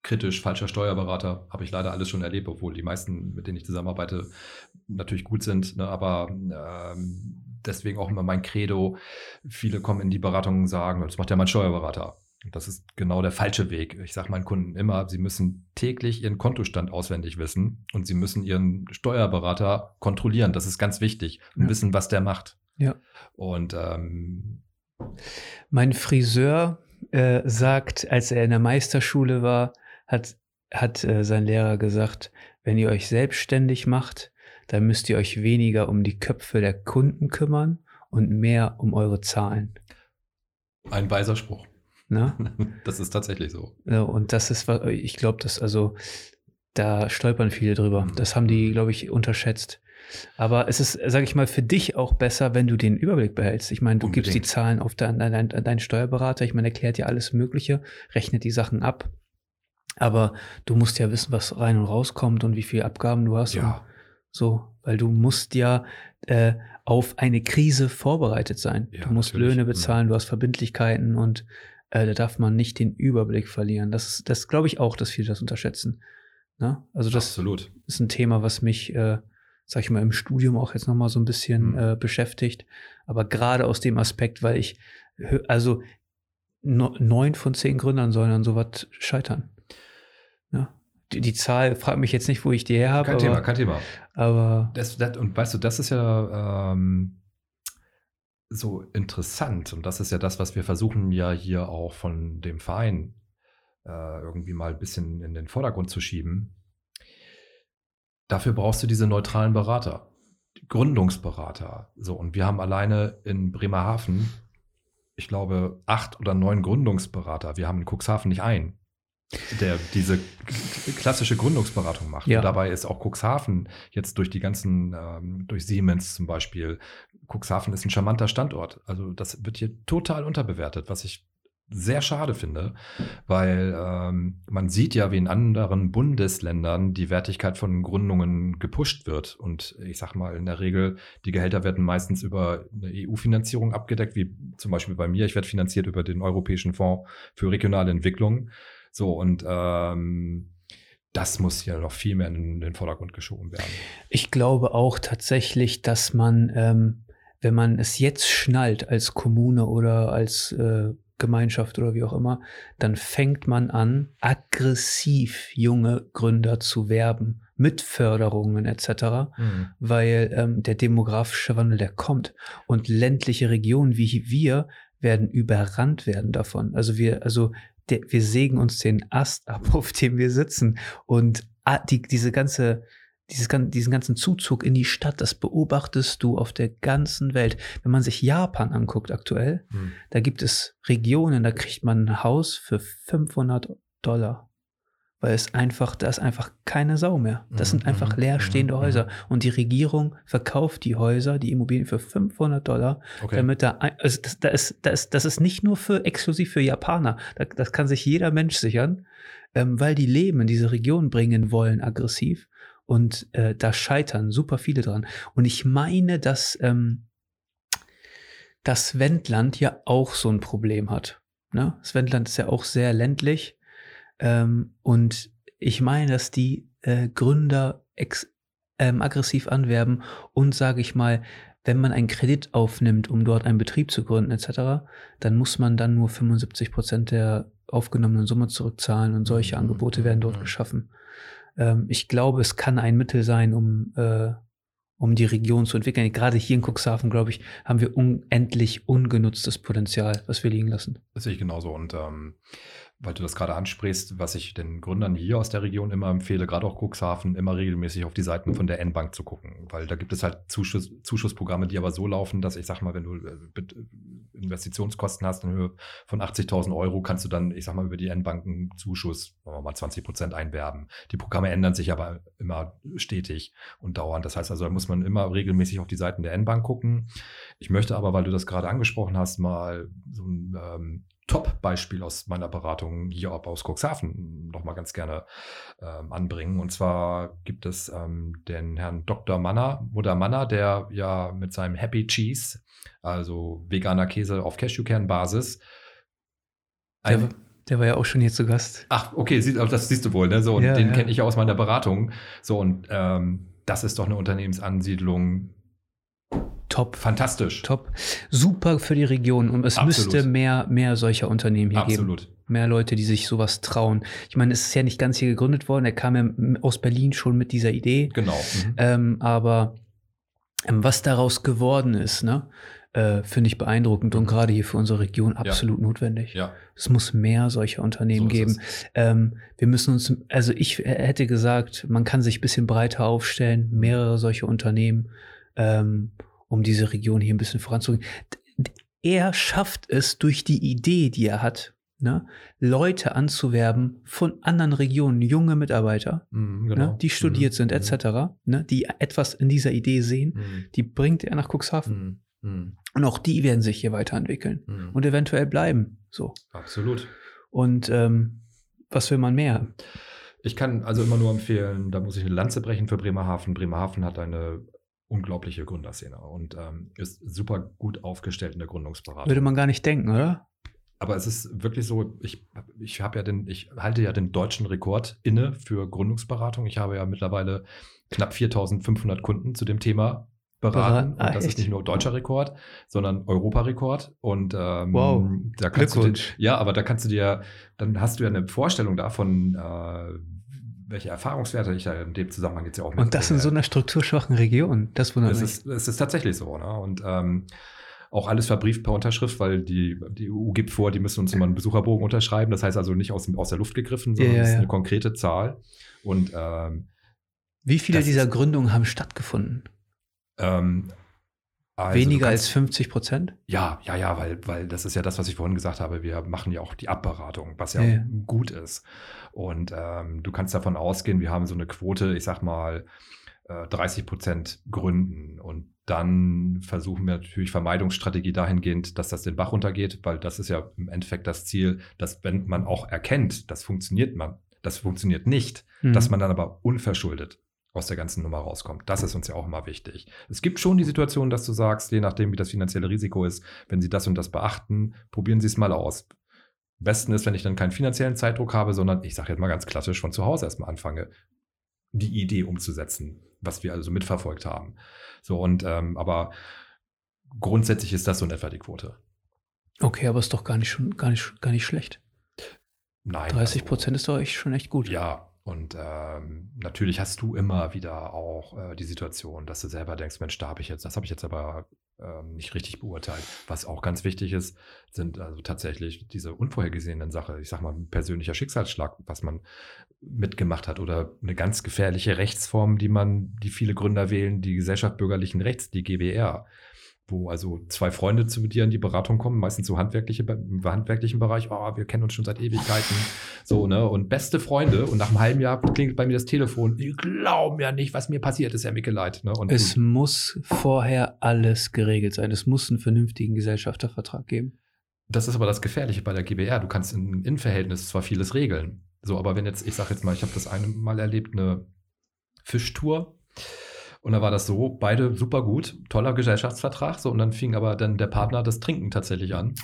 kritisch, falscher Steuerberater, habe ich leider alles schon erlebt, obwohl die meisten, mit denen ich zusammenarbeite, natürlich gut sind. Ne? Aber ähm, deswegen auch immer mein Credo. Viele kommen in die Beratung und sagen, das macht ja mein Steuerberater. Das ist genau der falsche Weg. Ich sage meinen Kunden immer, sie müssen täglich ihren Kontostand auswendig wissen und sie müssen ihren Steuerberater kontrollieren. Das ist ganz wichtig und ja. wissen, was der macht. Ja. Und ähm, mein Friseur äh, sagt, als er in der Meisterschule war, hat, hat äh, sein Lehrer gesagt, wenn ihr euch selbstständig macht, dann müsst ihr euch weniger um die Köpfe der Kunden kümmern und mehr um eure Zahlen. Ein weiser Spruch. Na? Das ist tatsächlich so. Ja, und das ist, ich glaube, dass also, da stolpern viele drüber. Mhm. Das haben die, glaube ich, unterschätzt. Aber es ist, sage ich mal, für dich auch besser, wenn du den Überblick behältst. Ich meine, du Unbedingt. gibst die Zahlen auf deinen dein, dein Steuerberater. Ich meine, erklärt dir alles Mögliche, rechnet die Sachen ab. Aber du musst ja wissen, was rein und rauskommt und wie viele Abgaben du hast. Ja. So, weil du musst ja äh, auf eine Krise vorbereitet sein. Ja, du musst natürlich. Löhne bezahlen, du hast Verbindlichkeiten und äh, da darf man nicht den Überblick verlieren. Das ist, das glaube ich auch, dass viele das unterschätzen. Ne? Also das Absolut. ist ein Thema, was mich, äh, sag ich mal, im Studium auch jetzt nochmal so ein bisschen mhm. äh, beschäftigt. Aber gerade aus dem Aspekt, weil ich, also neun von zehn Gründern sollen an sowas scheitern. Ja. Die, die, Zahl, frag mich jetzt nicht, wo ich die her habe. Kein aber, Thema, kein Thema. Aber. Das, das, und weißt du, das ist ja ähm, so interessant. Und das ist ja das, was wir versuchen ja hier auch von dem Verein äh, irgendwie mal ein bisschen in den Vordergrund zu schieben. Dafür brauchst du diese neutralen Berater, Gründungsberater. So, und wir haben alleine in Bremerhaven, ich glaube, acht oder neun Gründungsberater. Wir haben in Cuxhaven nicht einen der diese klassische Gründungsberatung macht. Ja. Und dabei ist auch Cuxhaven jetzt durch die ganzen, ähm, durch Siemens zum Beispiel, Cuxhaven ist ein charmanter Standort. Also das wird hier total unterbewertet, was ich sehr schade finde, weil ähm, man sieht ja, wie in anderen Bundesländern die Wertigkeit von Gründungen gepusht wird. Und ich sag mal, in der Regel, die Gehälter werden meistens über eine EU-Finanzierung abgedeckt, wie zum Beispiel bei mir. Ich werde finanziert über den Europäischen Fonds für regionale Entwicklung. So, und ähm, das muss ja noch viel mehr in den Vordergrund geschoben werden. Ich glaube auch tatsächlich, dass man, ähm, wenn man es jetzt schnallt als Kommune oder als äh, Gemeinschaft oder wie auch immer, dann fängt man an, aggressiv junge Gründer zu werben mit Förderungen etc., mhm. weil ähm, der demografische Wandel, der kommt und ländliche Regionen wie wir werden überrannt werden davon. Also wir, also der, wir sägen uns den Ast ab, auf dem wir sitzen. Und ah, die, diese ganze, dieses, diesen ganzen Zuzug in die Stadt, das beobachtest du auf der ganzen Welt. Wenn man sich Japan anguckt aktuell, hm. da gibt es Regionen, da kriegt man ein Haus für 500 Dollar weil es einfach, da ist einfach keine Sau mehr. Das sind mhm, einfach mhm, leerstehende mhm, Häuser. Und die Regierung verkauft die Häuser, die Immobilien für 500 Dollar, okay. damit da, also das, das, ist, das, das ist nicht nur für exklusiv für Japaner. Das, das kann sich jeder Mensch sichern, ähm, weil die Leben in diese Region bringen wollen, aggressiv. Und äh, da scheitern super viele dran. Und ich meine, dass ähm, das Wendland ja auch so ein Problem hat. Ne? Das Wendland ist ja auch sehr ländlich ähm, und ich meine, dass die äh, Gründer ex, ähm, aggressiv anwerben und sage ich mal, wenn man einen Kredit aufnimmt, um dort einen Betrieb zu gründen etc., dann muss man dann nur 75 Prozent der aufgenommenen Summe zurückzahlen und solche mhm. Angebote werden dort mhm. geschaffen. Ähm, ich glaube, es kann ein Mittel sein, um, äh, um die Region zu entwickeln. Gerade hier in Cuxhaven, glaube ich, haben wir unendlich ungenutztes Potenzial, was wir liegen lassen. Das sehe ich genauso. Und ähm, weil du das gerade ansprichst, was ich den Gründern hier aus der Region immer empfehle, gerade auch Cuxhaven, immer regelmäßig auf die Seiten von der N-Bank zu gucken, weil da gibt es halt Zuschuss, Zuschussprogramme, die aber so laufen, dass ich sag mal, wenn du äh, Investitionskosten hast in Höhe von 80.000 Euro, kannst du dann, ich sag mal, über die N-Banken Zuschuss, mal 20 Prozent einwerben. Die Programme ändern sich aber immer stetig und dauernd. Das heißt also, da muss man immer regelmäßig auf die Seiten der N-Bank gucken. Ich möchte aber, weil du das gerade angesprochen hast, mal so ein ähm, Top-Beispiel aus meiner Beratung hier aus Cuxhaven noch mal ganz gerne ähm, anbringen. Und zwar gibt es ähm, den Herrn Dr. Manner, Mutter Manner, der ja mit seinem Happy Cheese, also veganer Käse auf Cashewkernbasis, der, der, war ja auch schon hier zu Gast. Ach, okay, das siehst du wohl, ne? So, und ja, den ja. kenne ich ja aus meiner Beratung. So, und ähm, das ist doch eine Unternehmensansiedlung, Top. Fantastisch. Top. Super für die Region. Und es Absolut. müsste mehr, mehr solcher Unternehmen hier Absolut. geben. Mehr Leute, die sich sowas trauen. Ich meine, es ist ja nicht ganz hier gegründet worden. Er kam ja aus Berlin schon mit dieser Idee. Genau. Mhm. Ähm, aber ähm, was daraus geworden ist, ne, äh, finde ich beeindruckend und gerade hier für unsere Region absolut ja. notwendig. Ja. Es muss mehr solcher Unternehmen so geben. Ähm, wir müssen uns, also ich hätte gesagt, man kann sich ein bisschen breiter aufstellen, mehrere solche Unternehmen. Ähm, um diese Region hier ein bisschen voranzubringen. Er schafft es durch die Idee, die er hat, ne, Leute anzuwerben von anderen Regionen, junge Mitarbeiter, mm, genau. ne, die studiert mm, sind, etc., mm. ne, die etwas in dieser Idee sehen, mhm. die bringt er nach Cuxhaven. Mhm. Mhm. Und auch die werden sich hier weiterentwickeln und eventuell bleiben. So. Absolut. Und ähm, was will man mehr? Ich kann also immer nur empfehlen, da muss ich eine Lanze brechen für Bremerhaven. Bremerhaven hat eine unglaubliche Gründerszene und ähm, ist super gut aufgestellt in der Gründungsberatung. Würde man gar nicht denken, oder? Aber es ist wirklich so, ich, ich habe ja den, ich halte ja den deutschen Rekord inne für Gründungsberatung. Ich habe ja mittlerweile knapp 4500 Kunden zu dem Thema beraten. Ah, und das echt? ist nicht nur deutscher Rekord, sondern Europarekord. Und ähm, wow. da kannst du, ja, aber da kannst du dir, dann hast du ja eine Vorstellung davon, äh, welche Erfahrungswerte ich da in dem Zusammenhang jetzt ja auch mit. Und das in so einer strukturschwachen Region, das wundert mich. Ist, es ist tatsächlich so. Ne? Und ähm, auch alles verbrieft per Unterschrift, weil die, die EU gibt vor, die müssen uns immer einen Besucherbogen unterschreiben. Das heißt also nicht aus, aus der Luft gegriffen, sondern ja, ja, ja. ist eine konkrete Zahl. Und ähm, wie viele dieser Gründungen haben stattgefunden? Ähm, also Weniger kannst, als 50 Prozent? Ja, ja, ja, weil, weil das ist ja das, was ich vorhin gesagt habe. Wir machen ja auch die Abberatung, was ja, ja. gut ist. Und ähm, du kannst davon ausgehen, wir haben so eine Quote, ich sag mal, äh, 30 Prozent gründen. Und dann versuchen wir natürlich Vermeidungsstrategie dahingehend, dass das den Bach runtergeht, weil das ist ja im Endeffekt das Ziel, dass wenn man auch erkennt, das funktioniert man, das funktioniert nicht, mhm. dass man dann aber unverschuldet aus der ganzen Nummer rauskommt. Das ist uns ja auch immer wichtig. Es gibt schon die Situation, dass du sagst, je nachdem, wie das finanzielle Risiko ist, wenn Sie das und das beachten, probieren Sie es mal aus. Am besten ist, wenn ich dann keinen finanziellen Zeitdruck habe, sondern ich sage jetzt mal ganz klassisch von zu Hause erstmal anfange, die Idee umzusetzen, was wir also mitverfolgt haben. So und ähm, aber grundsätzlich ist das so in etwa die Quote. Okay, aber ist doch gar nicht schon gar nicht gar nicht schlecht. Nein. 30 also Prozent also, ist doch echt schon echt gut. Ja, und ähm, natürlich hast du immer wieder auch äh, die Situation, dass du selber denkst, Mensch, da habe ich jetzt, das habe ich jetzt aber ähm, nicht richtig beurteilt. Was auch ganz wichtig ist, sind also tatsächlich diese unvorhergesehenen Sachen. Ich sage mal, ein persönlicher Schicksalsschlag, was man mitgemacht hat oder eine ganz gefährliche Rechtsform, die man, die viele Gründer wählen, die Gesellschaft bürgerlichen Rechts, die GBR wo also zwei Freunde zu dir in die Beratung kommen, meistens so handwerkliche, im handwerklichen Bereich, oh, wir kennen uns schon seit Ewigkeiten, so, ne, und beste Freunde. Und nach einem halben Jahr klingelt bei mir das Telefon, die glauben ja nicht, was mir passiert ist, ja mir leid, ne. Und es muss vorher alles geregelt sein, es muss einen vernünftigen Gesellschaftervertrag geben. Das ist aber das Gefährliche bei der GBR, du kannst in Innenverhältnis zwar vieles regeln, so, aber wenn jetzt, ich sag jetzt mal, ich habe das eine Mal erlebt, eine Fischtour, und da war das so, beide super gut, toller Gesellschaftsvertrag, so und dann fing aber dann der Partner das Trinken tatsächlich an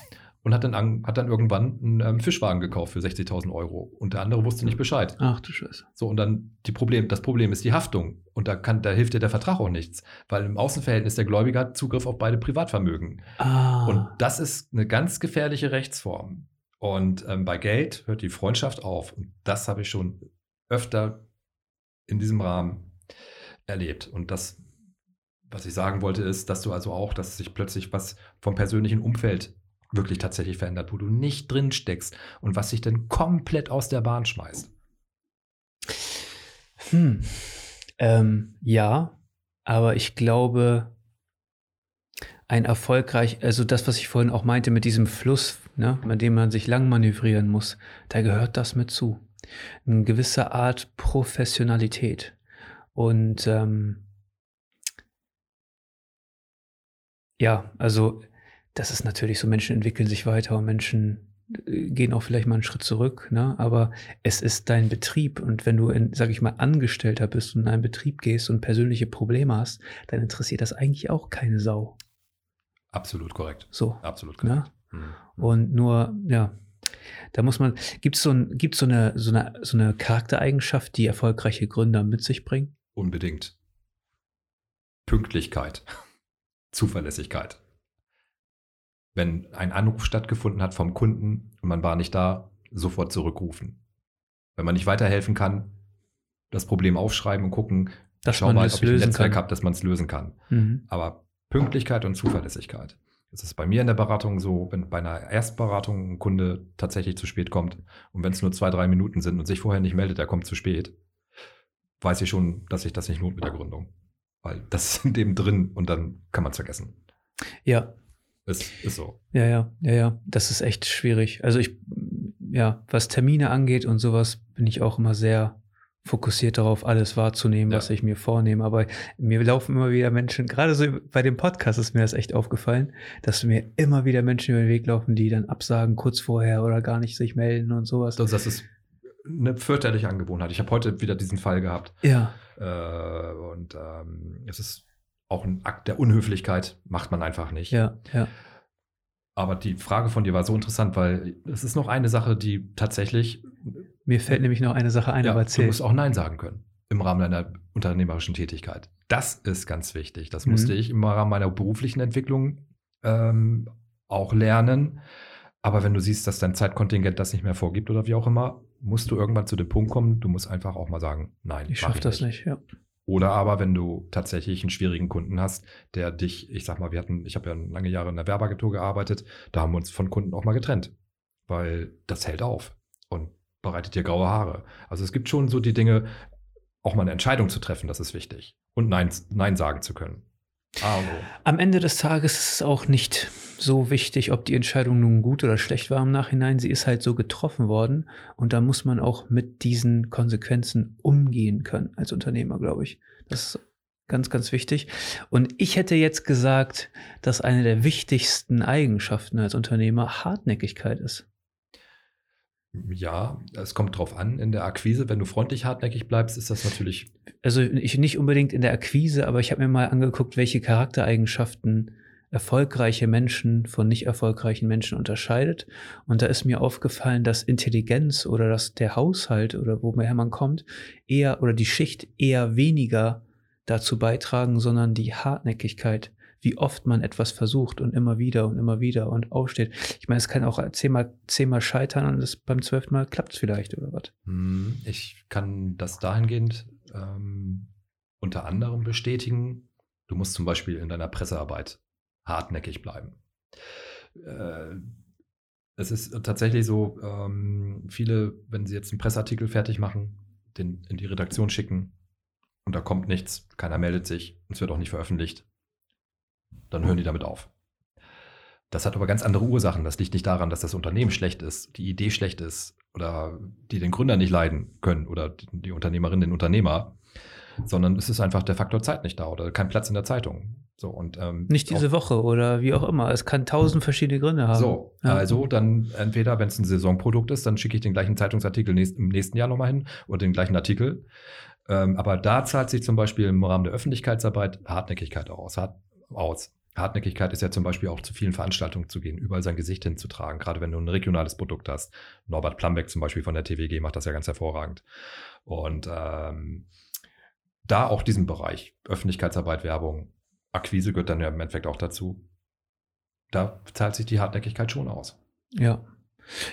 und hat dann, an, hat dann irgendwann einen ähm, Fischwagen gekauft für 60.000 Euro und der andere wusste nicht Bescheid. Ach du Scheiße. So und dann die Problem, das Problem ist die Haftung und da kann, da hilft dir der Vertrag auch nichts, weil im Außenverhältnis der Gläubiger hat Zugriff auf beide Privatvermögen. Ah. Und das ist eine ganz gefährliche Rechtsform. Und ähm, bei Geld hört die Freundschaft auf. Und das habe ich schon öfter in diesem Rahmen erlebt. Und das, was ich sagen wollte, ist, dass du also auch, dass sich plötzlich was vom persönlichen Umfeld wirklich tatsächlich verändert, wo du nicht drin steckst und was sich dann komplett aus der Bahn schmeißt. Hm. Ähm, ja, aber ich glaube, ein erfolgreich, also das, was ich vorhin auch meinte mit diesem Fluss, ne, mit dem man sich lang manövrieren muss, da gehört das mit zu. Eine gewisse Art Professionalität. Und ähm, ja, also das ist natürlich so, Menschen entwickeln sich weiter und Menschen äh, gehen auch vielleicht mal einen Schritt zurück, ne? aber es ist dein Betrieb und wenn du, in, sag ich mal, Angestellter bist und in einen Betrieb gehst und persönliche Probleme hast, dann interessiert das eigentlich auch keine Sau. Absolut korrekt. So. Absolut ne? korrekt. Ne? Mhm. Und nur, ja, da muss man, gibt es so, ein, gibt's so, eine, so, eine, so eine Charaktereigenschaft, die erfolgreiche Gründer mit sich bringen? Unbedingt. Pünktlichkeit. Zuverlässigkeit. Wenn ein Anruf stattgefunden hat vom Kunden und man war nicht da, sofort zurückrufen. Wenn man nicht weiterhelfen kann, das Problem aufschreiben und gucken, dass schau mal, ob ich ein Netzwerk habe, dass man es lösen kann. Mhm. Aber Pünktlichkeit und Zuverlässigkeit. Es ist bei mir in der Beratung so, wenn bei einer Erstberatung ein Kunde tatsächlich zu spät kommt und wenn es nur zwei, drei Minuten sind und sich vorher nicht meldet, er kommt zu spät, weiß ich schon, dass sich das nicht lohnt mit der Gründung. Weil das ist in dem drin und dann kann man es vergessen. Ja. Ist, ist so. Ja, ja, ja, ja. Das ist echt schwierig. Also ich, ja, was Termine angeht und sowas, bin ich auch immer sehr fokussiert darauf, alles wahrzunehmen, ja. was ich mir vornehme. Aber mir laufen immer wieder Menschen, gerade so bei dem Podcast ist mir das echt aufgefallen, dass mir immer wieder Menschen über den Weg laufen, die dann absagen kurz vorher oder gar nicht sich melden und sowas. Das, das ist eine fürchterliche Angewohnheit. Ich habe heute wieder diesen Fall gehabt. Ja. Äh, und ähm, es ist auch ein Akt der Unhöflichkeit, macht man einfach nicht. Ja, ja. Aber die Frage von dir war so interessant, weil es ist noch eine Sache, die tatsächlich. Mir fällt nämlich noch eine Sache ein, ja, aber erzähl. Du musst auch Nein sagen können im Rahmen deiner unternehmerischen Tätigkeit. Das ist ganz wichtig. Das mhm. musste ich im Rahmen meiner beruflichen Entwicklung ähm, auch lernen. Aber wenn du siehst, dass dein Zeitkontingent das nicht mehr vorgibt oder wie auch immer, musst du irgendwann zu dem Punkt kommen, du musst einfach auch mal sagen, nein. Ich schaffe das nicht, ja. Oder aber, wenn du tatsächlich einen schwierigen Kunden hast, der dich, ich sag mal, wir hatten, ich habe ja lange Jahre in der Werbeagentur gearbeitet, da haben wir uns von Kunden auch mal getrennt, weil das hält auf und bereitet dir graue Haare. Also es gibt schon so die Dinge, auch mal eine Entscheidung zu treffen, das ist wichtig. Und Nein, Nein sagen zu können. Ah, Am Ende des Tages ist es auch nicht so wichtig, ob die Entscheidung nun gut oder schlecht war im Nachhinein. Sie ist halt so getroffen worden und da muss man auch mit diesen Konsequenzen umgehen können als Unternehmer, glaube ich. Das ist ganz, ganz wichtig. Und ich hätte jetzt gesagt, dass eine der wichtigsten Eigenschaften als Unternehmer Hartnäckigkeit ist. Ja, es kommt drauf an in der Akquise. Wenn du freundlich hartnäckig bleibst, ist das natürlich. Also ich nicht unbedingt in der Akquise, aber ich habe mir mal angeguckt, welche Charaktereigenschaften erfolgreiche Menschen von nicht erfolgreichen Menschen unterscheidet. Und da ist mir aufgefallen, dass Intelligenz oder dass der Haushalt oder woher man kommt, eher oder die Schicht eher weniger dazu beitragen, sondern die Hartnäckigkeit wie oft man etwas versucht und immer wieder und immer wieder und aufsteht. Ich meine, es kann auch zehnmal, zehnmal scheitern und das beim zwölften Mal klappt es vielleicht oder was. Hm, ich kann das dahingehend ähm, unter anderem bestätigen. Du musst zum Beispiel in deiner Pressearbeit hartnäckig bleiben. Äh, es ist tatsächlich so, ähm, viele, wenn sie jetzt einen Presseartikel fertig machen, den in die Redaktion schicken und da kommt nichts, keiner meldet sich, es wird auch nicht veröffentlicht, dann hören die damit auf. Das hat aber ganz andere Ursachen. Das liegt nicht daran, dass das Unternehmen schlecht ist, die Idee schlecht ist oder die den Gründer nicht leiden können oder die Unternehmerin, den Unternehmer, sondern es ist einfach der Faktor Zeit nicht da oder kein Platz in der Zeitung. So, und, ähm, nicht diese Woche oder wie auch immer. Es kann tausend verschiedene Gründe haben. So, ja. also dann entweder, wenn es ein Saisonprodukt ist, dann schicke ich den gleichen Zeitungsartikel nächst, im nächsten Jahr nochmal hin oder den gleichen Artikel. Ähm, aber da zahlt sich zum Beispiel im Rahmen der Öffentlichkeitsarbeit Hartnäckigkeit aus. Hart, aus. Hartnäckigkeit ist ja zum Beispiel auch zu vielen Veranstaltungen zu gehen, überall sein Gesicht hinzutragen, gerade wenn du ein regionales Produkt hast. Norbert Plambeck zum Beispiel von der TWG macht das ja ganz hervorragend. Und ähm, da auch diesen Bereich, Öffentlichkeitsarbeit, Werbung, Akquise gehört dann ja im Endeffekt auch dazu. Da zahlt sich die Hartnäckigkeit schon aus. Ja.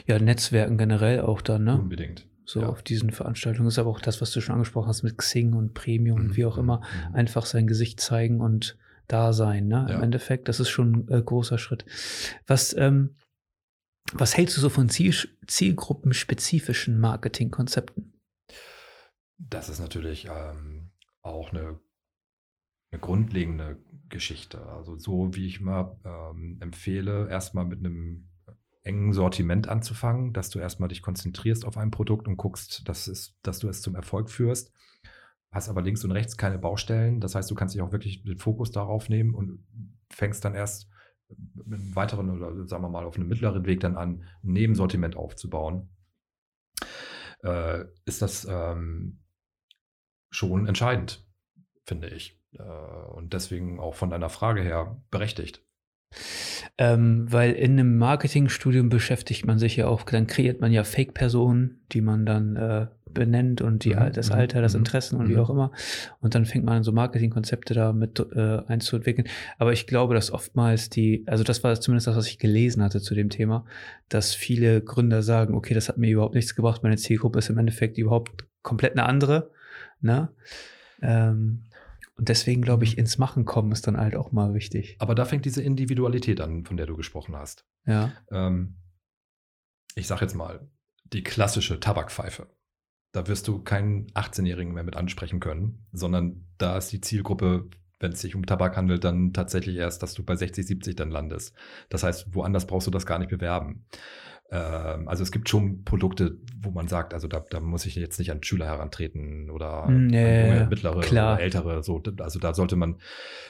Ja, Netzwerken generell auch dann, ne? Unbedingt. So ja. auf diesen Veranstaltungen ist aber auch das, was du schon angesprochen hast mit Xing und Premium mhm. und wie auch immer, mhm. einfach sein Gesicht zeigen und da sein, ne? Ja. Im Endeffekt, das ist schon ein äh, großer Schritt. Was, ähm, was hältst du so von Ziel, zielgruppenspezifischen Marketingkonzepten? Das ist natürlich ähm, auch eine eine grundlegende Geschichte. Also so wie ich mal ähm, empfehle, erstmal mit einem engen Sortiment anzufangen, dass du erstmal dich konzentrierst auf ein Produkt und guckst, dass, es, dass du es zum Erfolg führst. Hast aber links und rechts keine Baustellen. Das heißt, du kannst dich auch wirklich den Fokus darauf nehmen und fängst dann erst mit einem weiteren oder sagen wir mal auf einem mittleren Weg dann an, ein Nebensortiment aufzubauen. Äh, ist das ähm, schon entscheidend, finde ich. Äh, und deswegen auch von deiner Frage her berechtigt. Ähm, weil in einem Marketingstudium beschäftigt man sich ja auch, dann kreiert man ja Fake-Personen, die man dann äh, benennt und die, mhm. das mhm, Alter, das mhm. Interessen und mhm. wie auch immer. Und dann fängt man an, so Marketingkonzepte da mit äh, einzuentwickeln. Aber ich glaube, dass oftmals die, also das war zumindest das, was ich gelesen hatte zu dem Thema, dass viele Gründer sagen, okay, das hat mir überhaupt nichts gebracht, meine Zielgruppe ist im Endeffekt überhaupt komplett eine andere. Ne? Ähm, und deswegen glaube ich, mhm. ins Machen kommen ist dann halt auch mal wichtig. Aber da fängt diese Individualität an, von der du gesprochen hast. Ja. Ähm, ich sage jetzt mal, die klassische Tabakpfeife. Da wirst du keinen 18-Jährigen mehr mit ansprechen können, sondern da ist die Zielgruppe, wenn es sich um Tabak handelt, dann tatsächlich erst, dass du bei 60, 70 dann landest. Das heißt, woanders brauchst du das gar nicht bewerben. Ähm, also es gibt schon Produkte, wo man sagt, also da, da muss ich jetzt nicht an Schüler herantreten oder nee, junge, mittlere klar. oder ältere. So, also da sollte man,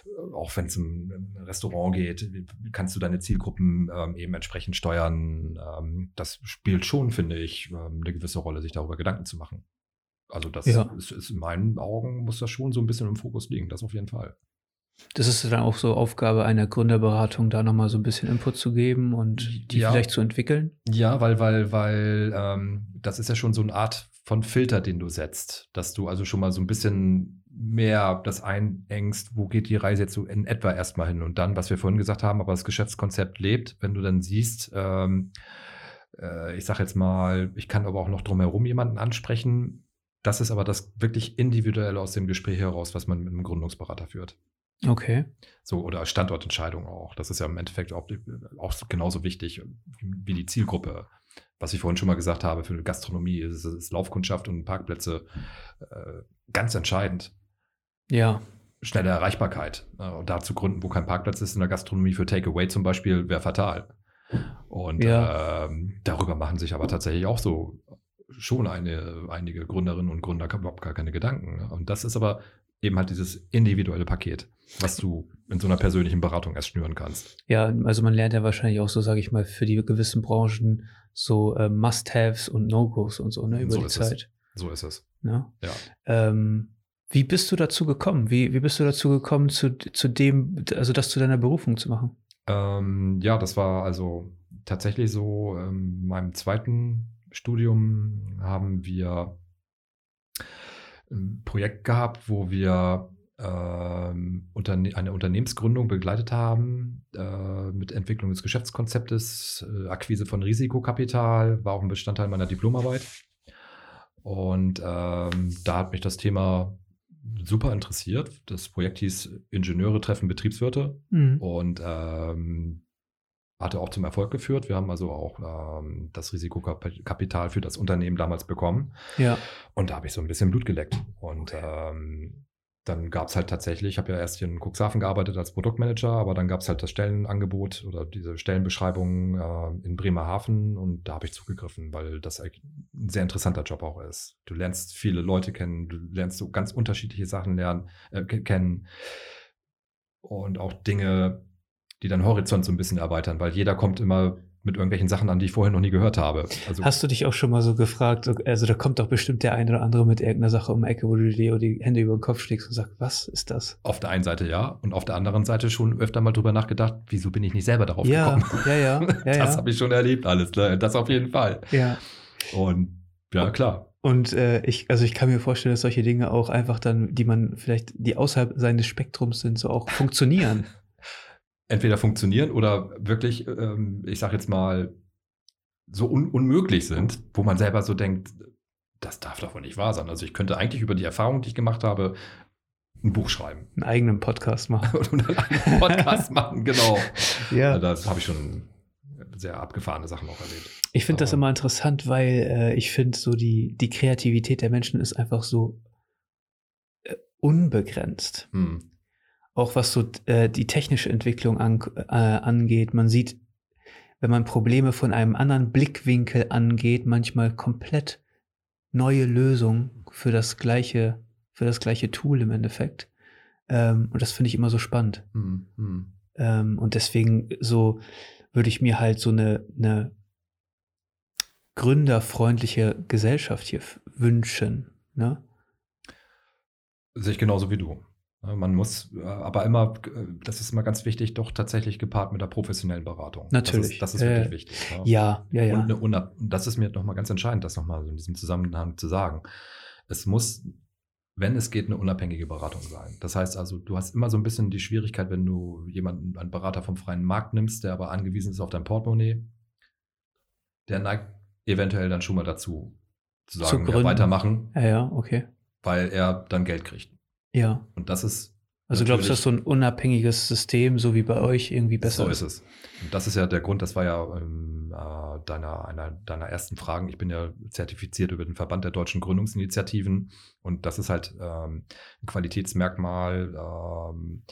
äh, auch wenn es im Restaurant geht, kannst du deine Zielgruppen ähm, eben entsprechend steuern. Ähm, das spielt schon, finde ich, ähm, eine gewisse Rolle, sich darüber Gedanken zu machen. Also das ja. ist, ist in meinen Augen muss das schon so ein bisschen im Fokus liegen, das auf jeden Fall. Das ist dann auch so Aufgabe einer Gründerberatung, da nochmal so ein bisschen Input zu geben und die ja. vielleicht zu entwickeln? Ja, weil, weil, weil ähm, das ist ja schon so eine Art von Filter, den du setzt, dass du also schon mal so ein bisschen mehr das einengst, wo geht die Reise jetzt so in etwa erstmal hin und dann, was wir vorhin gesagt haben, aber das Geschäftskonzept lebt, wenn du dann siehst, ähm, äh, ich sage jetzt mal, ich kann aber auch noch drumherum jemanden ansprechen, das ist aber das wirklich individuelle aus dem Gespräch heraus, was man mit einem Gründungsberater führt. Okay. So, oder Standortentscheidung auch. Das ist ja im Endeffekt auch, auch genauso wichtig wie die Zielgruppe. Was ich vorhin schon mal gesagt habe, für eine Gastronomie ist, ist Laufkundschaft und Parkplätze äh, ganz entscheidend. Ja. Schnelle Erreichbarkeit. Äh, und da zu gründen, wo kein Parkplatz ist in der Gastronomie für Takeaway zum Beispiel, wäre fatal. Und ja. ähm, darüber machen sich aber tatsächlich auch so schon eine, einige Gründerinnen und Gründer überhaupt gar keine Gedanken. Ne? Und das ist aber eben halt dieses individuelle Paket, was du in so einer persönlichen Beratung erst schnüren kannst. Ja, also man lernt ja wahrscheinlich auch so, sage ich mal, für die gewissen Branchen so äh, Must-Haves und No-Gos und so, ne, über so die Zeit. Es. So ist es. Ja. ja. Ähm, wie bist du dazu gekommen? Wie, wie bist du dazu gekommen, zu, zu dem, also das zu deiner Berufung zu machen? Ähm, ja, das war also tatsächlich so, ähm, in meinem zweiten Studium haben wir ein Projekt gehabt, wo wir ähm, Unterne eine Unternehmensgründung begleitet haben äh, mit Entwicklung des Geschäftskonzeptes, äh, Akquise von Risikokapital, war auch ein Bestandteil meiner Diplomarbeit. Und ähm, da hat mich das Thema super interessiert. Das Projekt hieß Ingenieure treffen Betriebswirte. Mhm. Und ähm, hatte auch zum Erfolg geführt. Wir haben also auch ähm, das Risikokapital für das Unternehmen damals bekommen. Ja. Und da habe ich so ein bisschen Blut geleckt. Und ähm, dann gab es halt tatsächlich, ich habe ja erst hier in Cuxhaven gearbeitet als Produktmanager, aber dann gab es halt das Stellenangebot oder diese Stellenbeschreibung äh, in Bremerhaven und da habe ich zugegriffen, weil das ein sehr interessanter Job auch ist. Du lernst viele Leute kennen, du lernst so ganz unterschiedliche Sachen lernen, äh, kennen und auch Dinge die deinen Horizont so ein bisschen erweitern, weil jeder kommt immer mit irgendwelchen Sachen an, die ich vorher noch nie gehört habe. Also Hast du dich auch schon mal so gefragt, also da kommt doch bestimmt der eine oder andere mit irgendeiner Sache um die Ecke, wo du dir die Hände über den Kopf schlägst und sagst, was ist das? Auf der einen Seite ja und auf der anderen Seite schon öfter mal drüber nachgedacht, wieso bin ich nicht selber darauf ja, gekommen? Ja, ja, ja. das ja. habe ich schon erlebt alles, ne? das auf jeden Fall. Ja. Und ja, klar. Und äh, ich, also ich kann mir vorstellen, dass solche Dinge auch einfach dann, die man vielleicht, die außerhalb seines Spektrums sind, so auch funktionieren. entweder funktionieren oder wirklich, ähm, ich sage jetzt mal, so un unmöglich sind, wo man selber so denkt, das darf doch wohl nicht wahr sein. Also ich könnte eigentlich über die Erfahrung, die ich gemacht habe, ein Buch schreiben. Einen eigenen Podcast machen. Und einen eigenen Podcast machen, genau. Ja. Das habe ich schon sehr abgefahrene Sachen auch erlebt. Ich finde das immer interessant, weil äh, ich finde so die, die Kreativität der Menschen ist einfach so äh, unbegrenzt. Hm. Auch was so äh, die technische Entwicklung an, äh, angeht. Man sieht, wenn man Probleme von einem anderen Blickwinkel angeht, manchmal komplett neue Lösungen für das gleiche, für das gleiche Tool im Endeffekt. Ähm, und das finde ich immer so spannend. Mhm. mhm. Ähm, und deswegen so würde ich mir halt so eine, eine gründerfreundliche Gesellschaft hier wünschen. Ne? Sehe ich genauso wie du. Man muss äh, aber immer, äh, das ist immer ganz wichtig, doch tatsächlich gepaart mit der professionellen Beratung. Natürlich. Das ist, das ist wirklich äh, wichtig. Ja, ja, ja. Und, eine, und das ist mir nochmal ganz entscheidend, das nochmal in diesem Zusammenhang zu sagen. Es muss, wenn es geht, eine unabhängige Beratung sein. Das heißt also, du hast immer so ein bisschen die Schwierigkeit, wenn du jemanden, einen Berater vom freien Markt nimmst, der aber angewiesen ist auf dein Portemonnaie, der neigt eventuell dann schon mal dazu, zu sagen, zu ja, weitermachen. Ja, ja, okay. Weil er dann Geld kriegt. Ja. Und das ist. Also glaubst du, dass so ein unabhängiges System, so wie bei euch, irgendwie besser ist? So ist es. Und das ist ja der Grund, das war ja ähm, äh, deiner, einer deiner ersten Fragen. Ich bin ja zertifiziert über den Verband der deutschen Gründungsinitiativen und das ist halt ähm, ein Qualitätsmerkmal. Ähm,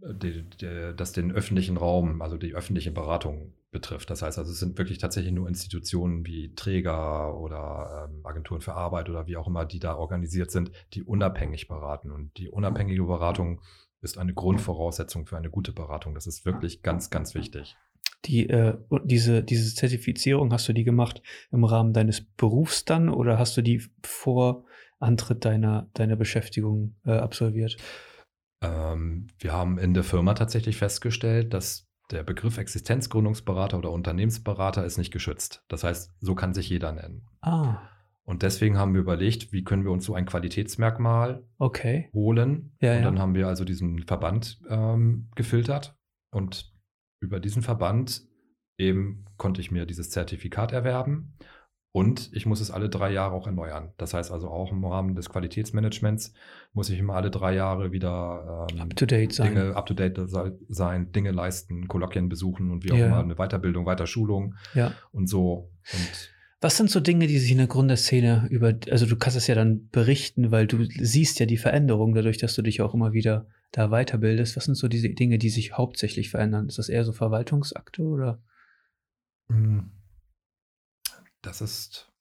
die, die, das den öffentlichen Raum, also die öffentliche Beratung betrifft. Das heißt also, es sind wirklich tatsächlich nur Institutionen wie Träger oder ähm, Agenturen für Arbeit oder wie auch immer, die da organisiert sind, die unabhängig beraten. Und die unabhängige Beratung ist eine Grundvoraussetzung für eine gute Beratung. Das ist wirklich ganz, ganz wichtig. Die, äh, diese, diese Zertifizierung, hast du die gemacht im Rahmen deines Berufs dann oder hast du die vor Antritt deiner, deiner Beschäftigung äh, absolviert? Ähm, wir haben in der Firma tatsächlich festgestellt, dass der Begriff Existenzgründungsberater oder Unternehmensberater ist nicht geschützt. Das heißt, so kann sich jeder nennen. Ah. Und deswegen haben wir überlegt, wie können wir uns so ein Qualitätsmerkmal okay. holen. Ja, und ja. dann haben wir also diesen Verband ähm, gefiltert. Und über diesen Verband eben konnte ich mir dieses Zertifikat erwerben. Und ich muss es alle drei Jahre auch erneuern. Das heißt also auch im Rahmen des Qualitätsmanagements muss ich immer alle drei Jahre wieder ähm, up to date sein. Dinge up to date sein, Dinge leisten, Kolloquien besuchen und wie auch ja. immer eine Weiterbildung, Weiterschulung ja. und so. Und was sind so Dinge, die sich in der Gründerszene über, also du kannst es ja dann berichten, weil du siehst ja die Veränderung dadurch, dass du dich auch immer wieder da weiterbildest. Was sind so diese Dinge, die sich hauptsächlich verändern? Ist das eher so Verwaltungsakte oder? Hm. Das ist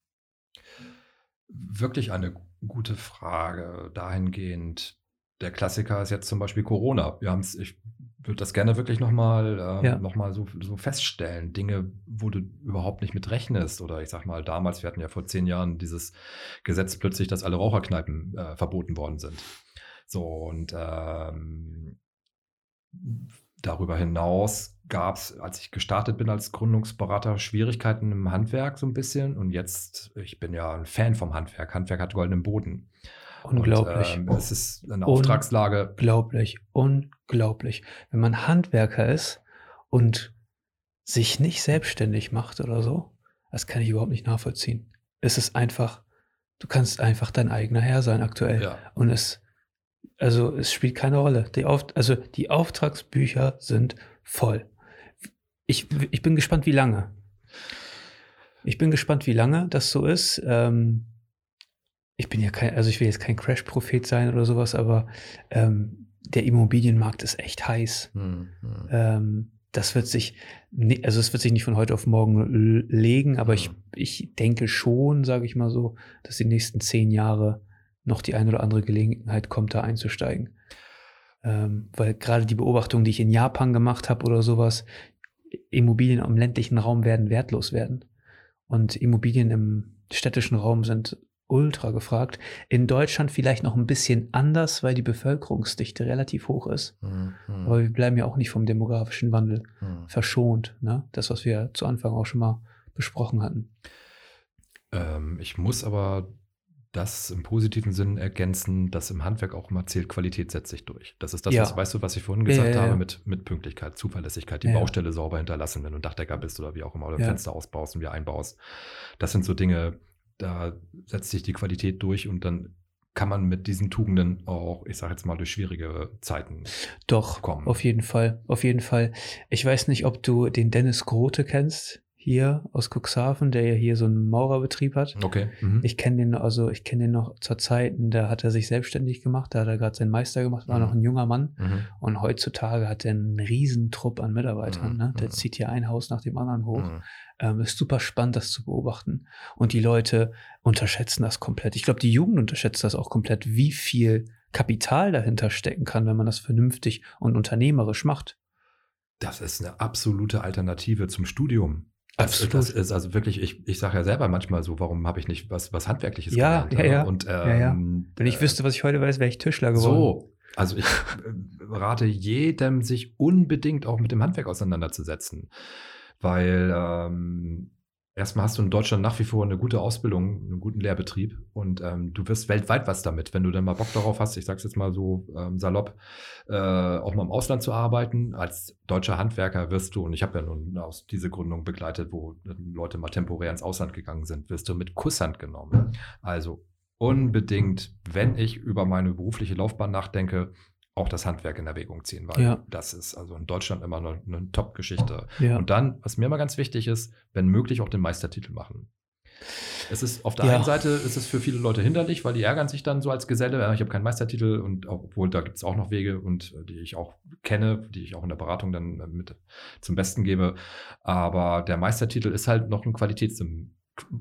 wirklich eine gute Frage dahingehend. Der Klassiker ist jetzt zum Beispiel Corona. Wir haben es, ich würde das gerne wirklich nochmal ähm, ja. noch so, so feststellen. Dinge, wo du überhaupt nicht mit rechnest. Oder ich sag mal, damals, wir hatten ja vor zehn Jahren dieses Gesetz plötzlich, dass alle Raucherkneipen äh, verboten worden sind. So, und ähm, darüber hinaus gab es, als ich gestartet bin als Gründungsberater, Schwierigkeiten im Handwerk so ein bisschen. Und jetzt, ich bin ja ein Fan vom Handwerk. Handwerk hat goldenen Boden. Unglaublich. Und, ähm, es ist eine Auftragslage. Unglaublich, unglaublich. Wenn man Handwerker ist und sich nicht selbstständig macht oder so, das kann ich überhaupt nicht nachvollziehen. Es ist einfach, du kannst einfach dein eigener Herr sein aktuell. Ja. Und es also es spielt keine Rolle. Die Auf, also die Auftragsbücher sind voll. Ich, ich bin gespannt, wie lange. Ich bin gespannt, wie lange das so ist. Ähm, ich bin ja kein, also ich will jetzt kein Crash-Prophet sein oder sowas, aber ähm, der Immobilienmarkt ist echt heiß. Hm, hm. Ähm, das wird sich, also es wird sich nicht von heute auf morgen legen, aber hm. ich, ich denke schon, sage ich mal so, dass die nächsten zehn Jahre noch die ein oder andere Gelegenheit kommt, da einzusteigen. Ähm, weil gerade die Beobachtung, die ich in Japan gemacht habe oder sowas, Immobilien im ländlichen Raum werden wertlos werden. Und Immobilien im städtischen Raum sind ultra gefragt. In Deutschland vielleicht noch ein bisschen anders, weil die Bevölkerungsdichte relativ hoch ist. Mhm. Aber wir bleiben ja auch nicht vom demografischen Wandel mhm. verschont. Ne? Das, was wir zu Anfang auch schon mal besprochen hatten. Ähm, ich muss aber das im positiven Sinn ergänzen, dass im Handwerk auch immer zählt, Qualität setzt sich durch. Das ist das, ja. was, weißt du, was ich vorhin gesagt ja, habe, mit, mit Pünktlichkeit, Zuverlässigkeit, die Baustelle sauber hinterlassen, wenn du ein Dachdecker bist oder wie auch immer, oder Fenster ausbaust und wieder einbaust. Das sind so Dinge, da setzt sich die Qualität durch und dann kann man mit diesen Tugenden auch, ich sage jetzt mal, durch schwierige Zeiten Doch, kommen. Auf jeden Fall, auf jeden Fall. Ich weiß nicht, ob du den Dennis Grote kennst hier aus Cuxhaven, der ja hier so einen Maurerbetrieb hat. Okay. Mhm. Ich kenne den, also ich kenne den noch zur Zeit, da hat er sich selbstständig gemacht, da hat er gerade seinen Meister gemacht, war mhm. noch ein junger Mann. Mhm. Und heutzutage hat er einen riesen Trupp an Mitarbeitern. Mhm. Ne? Der mhm. zieht hier ein Haus nach dem anderen hoch. Mhm. Ähm, ist super spannend, das zu beobachten. Und die Leute unterschätzen das komplett. Ich glaube, die Jugend unterschätzt das auch komplett, wie viel Kapital dahinter stecken kann, wenn man das vernünftig und unternehmerisch macht. Das ist eine absolute Alternative zum Studium. Absolut. Das ist also wirklich, ich, ich sage ja selber manchmal so, warum habe ich nicht was, was Handwerkliches ja, gelernt? Ja, ja. Und, ähm, ja, ja. Wenn ich äh, wüsste, was ich heute weiß, wäre ich Tischler geworden. So, also ich äh, rate jedem, sich unbedingt auch mit dem Handwerk auseinanderzusetzen. Weil ähm, erstmal hast du in Deutschland nach wie vor eine gute Ausbildung, einen guten Lehrbetrieb und ähm, du wirst weltweit was damit, wenn du dann mal Bock darauf hast, ich sag's jetzt mal so ähm, salopp, äh, auch mal im Ausland zu arbeiten. Als deutscher Handwerker wirst du, und ich habe ja nun aus diese Gründung begleitet, wo Leute mal temporär ins Ausland gegangen sind, wirst du mit Kusshand genommen. Also unbedingt, wenn ich über meine berufliche Laufbahn nachdenke, auch das Handwerk in Erwägung ziehen, weil ja. das ist also in Deutschland immer eine, eine Top-Geschichte. Ja. Und dann, was mir immer ganz wichtig ist, wenn möglich auch den Meistertitel machen. Es ist auf der ja. einen Seite ist es für viele Leute hinderlich, weil die ärgern sich dann so als Geselle, ich habe keinen Meistertitel und obwohl da gibt es auch noch Wege und äh, die ich auch kenne, die ich auch in der Beratung dann äh, mit zum Besten gebe. Aber der Meistertitel ist halt noch ein Qualitäts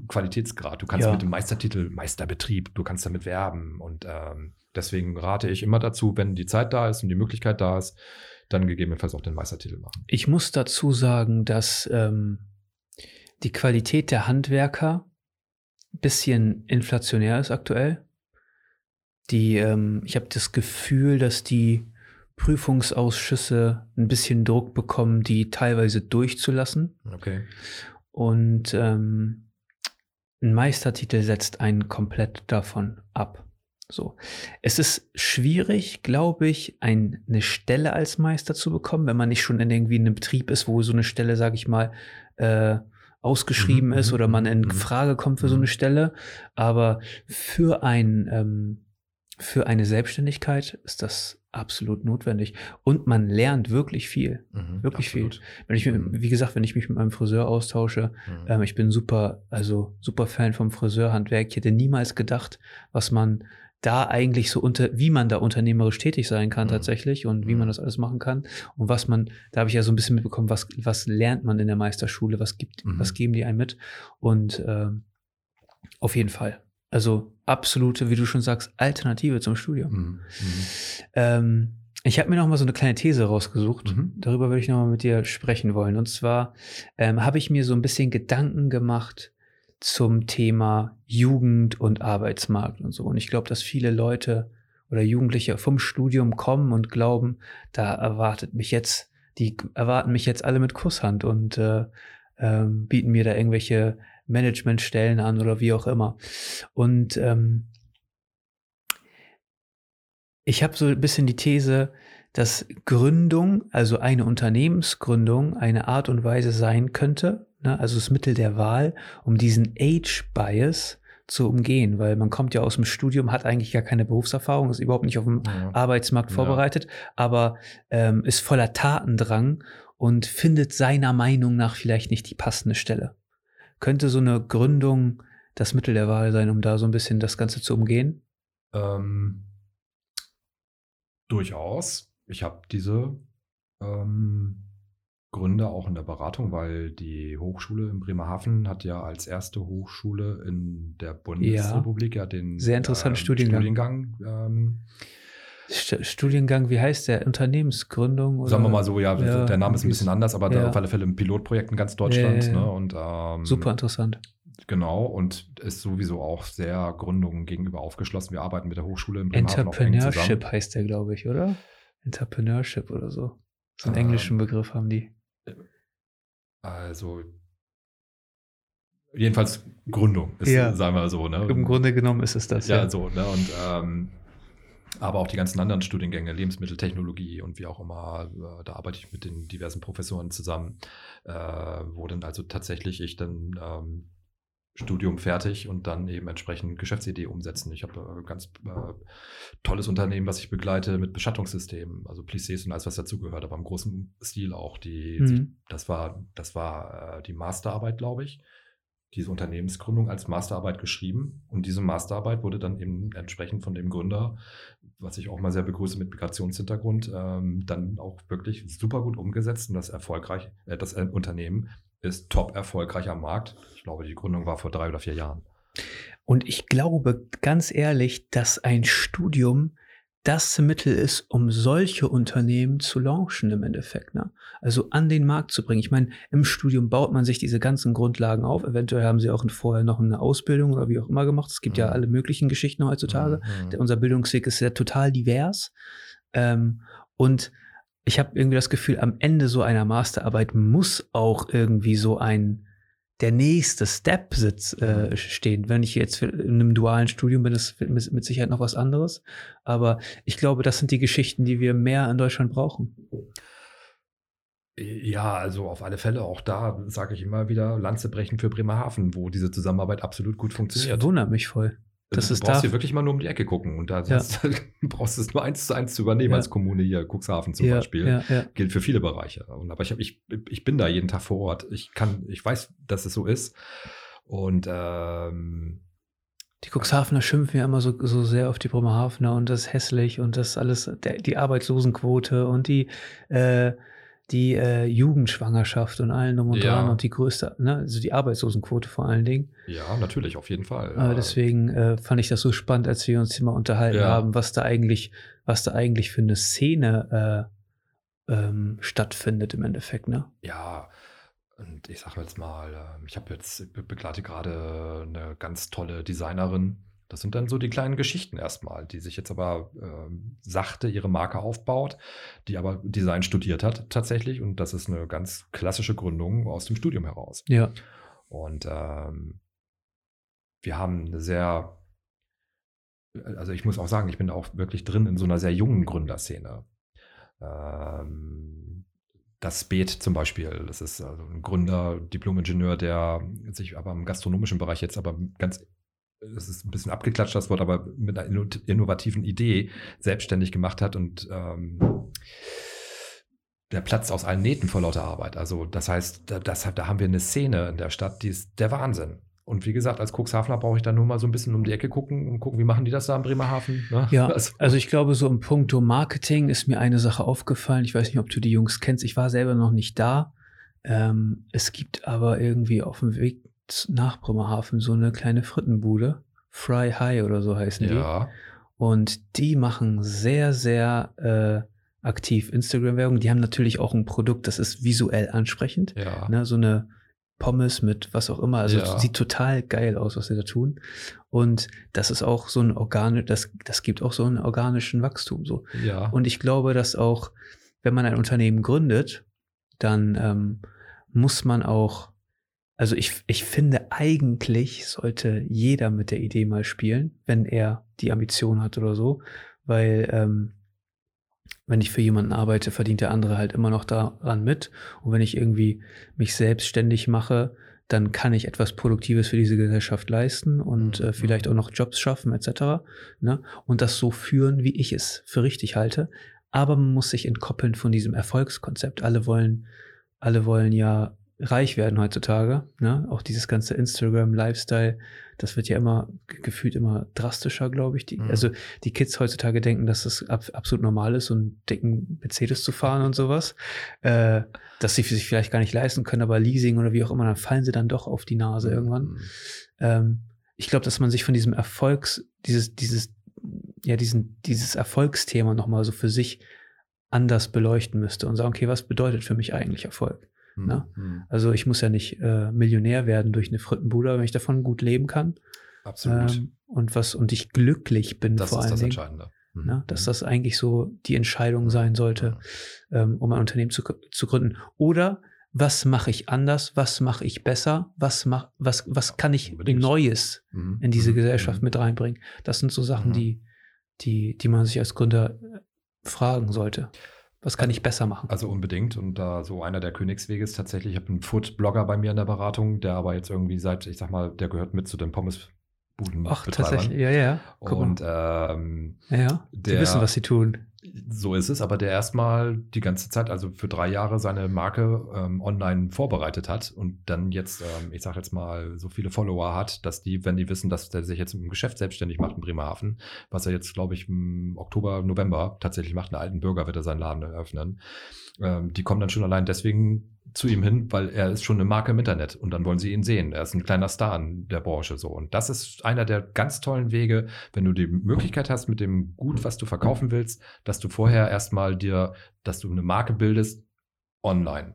Qualitätsgrad. Du kannst ja. mit dem Meistertitel Meisterbetrieb, du kannst damit werben und ähm, Deswegen rate ich immer dazu, wenn die Zeit da ist und die Möglichkeit da ist, dann gegebenenfalls auch den Meistertitel machen. Ich muss dazu sagen, dass ähm, die Qualität der Handwerker ein bisschen inflationär ist aktuell. Die, ähm, ich habe das Gefühl, dass die Prüfungsausschüsse ein bisschen Druck bekommen, die teilweise durchzulassen. Okay. Und ähm, ein Meistertitel setzt einen komplett davon ab. So. Es ist schwierig, glaube ich, ein, eine Stelle als Meister zu bekommen, wenn man nicht schon in irgendwie einem Betrieb ist, wo so eine Stelle, sage ich mal, äh, ausgeschrieben mhm, ist oder man in mhm. Frage kommt für so eine mhm. Stelle. Aber für ein, ähm, für eine Selbstständigkeit ist das absolut notwendig. Und man lernt wirklich viel. Mhm, wirklich absolut. viel. Wenn ich, mhm. wie gesagt, wenn ich mich mit meinem Friseur austausche, mhm. ähm, ich bin super, also super Fan vom Friseurhandwerk. Ich hätte niemals gedacht, was man da eigentlich so unter, wie man da unternehmerisch tätig sein kann mhm. tatsächlich und wie man mhm. das alles machen kann und was man, da habe ich ja so ein bisschen mitbekommen, was, was lernt man in der Meisterschule, was gibt, mhm. was geben die einem mit und äh, auf jeden Fall. Also absolute, wie du schon sagst, Alternative zum Studium. Mhm. Ähm, ich habe mir noch mal so eine kleine These rausgesucht. Mhm. Darüber würde ich noch mal mit dir sprechen wollen. Und zwar ähm, habe ich mir so ein bisschen Gedanken gemacht zum Thema Jugend und Arbeitsmarkt und so. Und ich glaube, dass viele Leute oder Jugendliche vom Studium kommen und glauben, da erwartet mich jetzt, die erwarten mich jetzt alle mit Kusshand und äh, äh, bieten mir da irgendwelche Managementstellen an oder wie auch immer. Und ähm, ich habe so ein bisschen die These, dass Gründung, also eine Unternehmensgründung, eine Art und Weise sein könnte, ne, also das Mittel der Wahl, um diesen Age-Bias zu umgehen, weil man kommt ja aus dem Studium, hat eigentlich gar keine Berufserfahrung, ist überhaupt nicht auf dem ja. Arbeitsmarkt vorbereitet, ja. aber ähm, ist voller Tatendrang und findet seiner Meinung nach vielleicht nicht die passende Stelle. Könnte so eine Gründung das Mittel der Wahl sein, um da so ein bisschen das Ganze zu umgehen? Ähm, durchaus. Ich habe diese ähm, Gründe auch in der Beratung, weil die Hochschule in Bremerhaven hat ja als erste Hochschule in der Bundesrepublik ja, ja den sehr interessanten äh, Studiengang. Studiengang ähm, Studiengang, wie heißt der? Unternehmensgründung? Oder? Sagen wir mal so, ja, ja der Name ist ein bisschen anders, aber ja. auf alle Fälle ein Pilotprojekt in ganz Deutschland. Ne, und, ähm, Super interessant. Genau, und ist sowieso auch sehr Gründungen gegenüber aufgeschlossen. Wir arbeiten mit der Hochschule in Bremerhaven Entrepreneurship heißt der, glaube ich, oder? Entrepreneurship oder so. So einen ähm, englischen Begriff haben die. Also jedenfalls Gründung ist, ja. sagen wir so. Ne? Im Grunde genommen ist es das. Ja, ja. so. Ne? Und ähm, aber auch die ganzen anderen Studiengänge, Lebensmitteltechnologie und wie auch immer, äh, da arbeite ich mit den diversen Professoren zusammen, äh, wo dann also tatsächlich ich dann ähm, Studium fertig und dann eben entsprechend Geschäftsidee umsetzen. Ich habe äh, ganz äh, tolles Unternehmen, was ich begleite mit Beschattungssystemen, also Plissés und alles, was dazugehört, aber im großen Stil auch. Die, mhm. Das war, das war äh, die Masterarbeit, glaube ich diese Unternehmensgründung als Masterarbeit geschrieben und diese Masterarbeit wurde dann eben entsprechend von dem Gründer, was ich auch mal sehr begrüße mit Migrationshintergrund, ähm, dann auch wirklich super gut umgesetzt und das erfolgreich, äh, das äh, Unternehmen ist top erfolgreich am Markt. Ich glaube, die Gründung war vor drei oder vier Jahren. Und ich glaube ganz ehrlich, dass ein Studium das Mittel ist, um solche Unternehmen zu launchen im Endeffekt. Ne? Also an den Markt zu bringen. Ich meine, im Studium baut man sich diese ganzen Grundlagen auf. Eventuell haben sie auch vorher noch eine Ausbildung oder wie auch immer gemacht. Es gibt mhm. ja alle möglichen Geschichten heutzutage. Mhm. Unser Bildungsweg ist ja total divers. Ähm, und ich habe irgendwie das Gefühl, am Ende so einer Masterarbeit muss auch irgendwie so ein der nächste Step sitz, äh, stehen. Wenn ich jetzt in einem dualen Studium bin, ist mit, mit Sicherheit noch was anderes. Aber ich glaube, das sind die Geschichten, die wir mehr in Deutschland brauchen. Ja, also auf alle Fälle auch da sage ich immer wieder Lanze brechen für Bremerhaven, wo diese Zusammenarbeit absolut gut funktioniert. Das wundert mich voll. Das du brauchst hier wirklich mal nur um die Ecke gucken und da ja. brauchst du es nur eins zu eins zu übernehmen ja. als Kommune hier, Cuxhaven zum ja, Beispiel. Gilt für viele Bereiche. Und, aber ich, hab, ich, ich bin da jeden Tag vor Ort. Ich kann, ich weiß, dass es so ist. Und ähm, die Cuxhavener schimpfen ja immer so, so sehr auf die Bremerhavener und das ist hässlich und das alles, der, die Arbeitslosenquote und die äh, die äh, Jugendschwangerschaft und allen drum und ja. dran und die größte, ne, also die Arbeitslosenquote vor allen Dingen. Ja, natürlich, auf jeden Fall. Aber deswegen äh, fand ich das so spannend, als wir uns hier mal unterhalten ja. haben, was da eigentlich, was da eigentlich für eine Szene äh, ähm, stattfindet im Endeffekt, ne? Ja, und ich sage jetzt mal, ähm, ich habe jetzt, begleite gerade eine ganz tolle Designerin, das sind dann so die kleinen Geschichten erstmal, die sich jetzt aber äh, sachte ihre Marke aufbaut, die aber Design studiert hat tatsächlich. Und das ist eine ganz klassische Gründung aus dem Studium heraus. Ja. Und ähm, wir haben eine sehr, also ich muss auch sagen, ich bin auch wirklich drin in so einer sehr jungen Gründerszene. Ähm, das Beet zum Beispiel, das ist also ein Gründer, Diplom-Ingenieur, der sich aber im gastronomischen Bereich jetzt aber ganz das ist ein bisschen abgeklatscht, das Wort, aber mit einer innovativen Idee selbstständig gemacht hat und ähm, der Platz aus allen Nähten vor lauter Arbeit. Also das heißt, da, das, da haben wir eine Szene in der Stadt, die ist der Wahnsinn. Und wie gesagt, als Cuxhavener brauche ich dann nur mal so ein bisschen um die Ecke gucken und gucken, wie machen die das da in Bremerhaven. Ne? Ja, also, also ich glaube, so im Punkto Marketing ist mir eine Sache aufgefallen. Ich weiß nicht, ob du die Jungs kennst. Ich war selber noch nicht da. Ähm, es gibt aber irgendwie auf dem Weg nach Bremerhaven so eine kleine Frittenbude. Fry High oder so heißen ja. die. Und die machen sehr, sehr äh, aktiv Instagram-Werbung. Die haben natürlich auch ein Produkt, das ist visuell ansprechend. Ja. Ne, so eine Pommes mit was auch immer. Also ja. sieht total geil aus, was sie da tun. Und das ist auch so ein organisch, das, das gibt auch so einen organischen Wachstum. So. Ja. Und ich glaube, dass auch, wenn man ein Unternehmen gründet, dann ähm, muss man auch also ich, ich finde, eigentlich sollte jeder mit der Idee mal spielen, wenn er die Ambition hat oder so, weil ähm, wenn ich für jemanden arbeite, verdient der andere halt immer noch daran mit. Und wenn ich irgendwie mich selbstständig mache, dann kann ich etwas Produktives für diese Gesellschaft leisten und äh, vielleicht auch noch Jobs schaffen etc. Ne? Und das so führen, wie ich es für richtig halte. Aber man muss sich entkoppeln von diesem Erfolgskonzept. Alle wollen, alle wollen ja reich werden heutzutage. Ne? Auch dieses ganze Instagram-Lifestyle, das wird ja immer gefühlt immer drastischer, glaube ich. Die, mhm. Also die Kids heutzutage denken, dass es ab, absolut normal ist, so einen dicken Mercedes zu fahren und sowas. Äh, dass sie sich vielleicht gar nicht leisten können, aber Leasing oder wie auch immer, dann fallen sie dann doch auf die Nase mhm. irgendwann. Ähm, ich glaube, dass man sich von diesem Erfolgs, dieses, dieses, ja, diesen, dieses Erfolgsthema nochmal so für sich anders beleuchten müsste und sagen, okay, was bedeutet für mich eigentlich Erfolg? Mhm. Ne? Also ich muss ja nicht äh, Millionär werden durch eine Frittenbude, wenn ich davon gut leben kann. Absolut. Ähm, und was und ich glücklich bin das vor Dingen. Das ist das Entscheidende. Mhm. Ne? Dass hm. das eigentlich so die Entscheidung sein sollte, ähm, um ein Unternehmen zu, zu gründen. Oder was mache ich anders, was mache ich besser, was mach, was, was kann ich Unbedingt. Neues mhm. in diese mhm. Gesellschaft mhm. mit reinbringen. Das sind so Sachen, mhm. die, die, die man sich als Gründer äh, fragen sollte. Was kann ich besser machen? Also unbedingt. Und da so einer der Königswege ist tatsächlich, ich habe einen Food-Blogger bei mir in der Beratung, der aber jetzt irgendwie seit, ich sag mal, der gehört mit zu den Pommes Buden Ach, tatsächlich, ja, ja. Guck und ähm, ja. Die der, wissen, was sie tun. So ist es, aber der erstmal die ganze Zeit, also für drei Jahre seine Marke ähm, online vorbereitet hat und dann jetzt, ähm, ich sage jetzt mal, so viele Follower hat, dass die, wenn die wissen, dass der sich jetzt im Geschäft selbstständig macht in Bremerhaven, was er jetzt, glaube ich, im Oktober, November tatsächlich macht, einen alten Bürger wird er seinen Laden eröffnen, ähm, die kommen dann schon allein deswegen zu ihm hin, weil er ist schon eine Marke im Internet und dann wollen sie ihn sehen. Er ist ein kleiner Star in der Branche so. Und das ist einer der ganz tollen Wege, wenn du die Möglichkeit hast mit dem Gut, was du verkaufen willst, dass du vorher erstmal dir, dass du eine Marke bildest online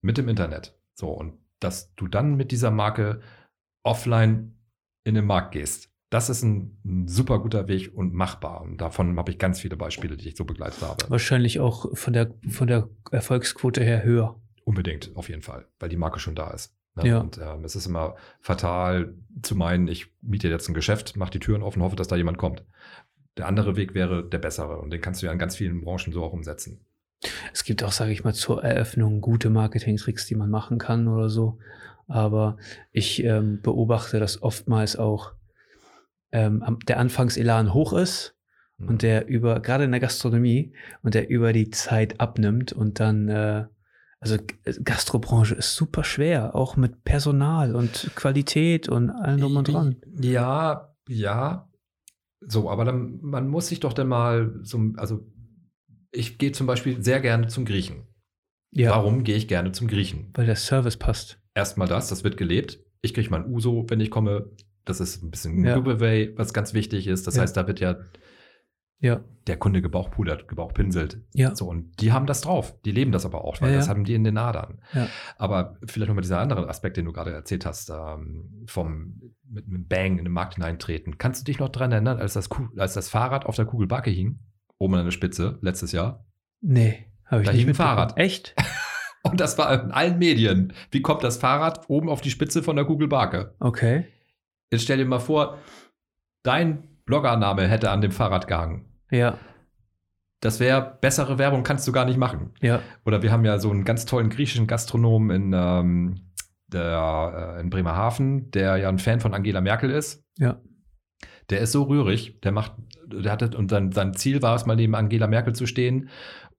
mit dem Internet. So und dass du dann mit dieser Marke offline in den Markt gehst. Das ist ein, ein, super guter Weg und machbar. Und davon habe ich ganz viele Beispiele, die ich so begleitet habe. Wahrscheinlich auch von der, von der Erfolgsquote her höher. Unbedingt, auf jeden Fall, weil die Marke schon da ist. Ne? Ja. Und ähm, es ist immer fatal zu meinen, ich miete jetzt ein Geschäft, mache die Türen offen, hoffe, dass da jemand kommt. Der andere Weg wäre der bessere und den kannst du ja in ganz vielen Branchen so auch umsetzen. Es gibt auch, sage ich mal, zur Eröffnung gute Marketing-Tricks, die man machen kann oder so. Aber ich ähm, beobachte, dass oftmals auch ähm, der Anfangselan hoch ist mhm. und der über, gerade in der Gastronomie, und der über die Zeit abnimmt und dann äh, also Gastrobranche ist super schwer, auch mit Personal und Qualität und allem drum und dran. Ja, ja. So, aber dann, man muss sich doch dann mal so, also ich gehe zum Beispiel sehr gerne zum Griechen. Ja. Warum gehe ich gerne zum Griechen? Weil der Service passt. Erstmal das, das wird gelebt. Ich kriege mein Uso, wenn ich komme. Das ist ein bisschen ja. Giveaway, was ganz wichtig ist. Das ja. heißt, da wird ja ja. der Kunde gebauchpudert, gebauchpinselt. Ja. So, und die haben das drauf. Die leben das aber auch, weil ja, das haben die in den Adern. Ja. Aber vielleicht nochmal dieser andere Aspekt, den du gerade erzählt hast, ähm, vom mit einem Bang in den Markt hineintreten. Kannst du dich noch daran erinnern, als das, als das Fahrrad auf der Kugelbacke hing, oben an der Spitze, letztes Jahr? Nee, habe ich da nicht. Da hing ein Fahrrad. Echt? und das war in allen Medien. Wie kommt das Fahrrad oben auf die Spitze von der Kugelbacke? Okay. Jetzt stell dir mal vor, dein Bloggername hätte an dem Fahrrad gehangen. Ja. Das wäre bessere Werbung kannst du gar nicht machen. Ja. Oder wir haben ja so einen ganz tollen griechischen Gastronomen in, ähm, der, äh, in Bremerhaven, der ja ein Fan von Angela Merkel ist. Ja. Der ist so rührig, der macht, der hatte, und sein, sein Ziel war es mal neben Angela Merkel zu stehen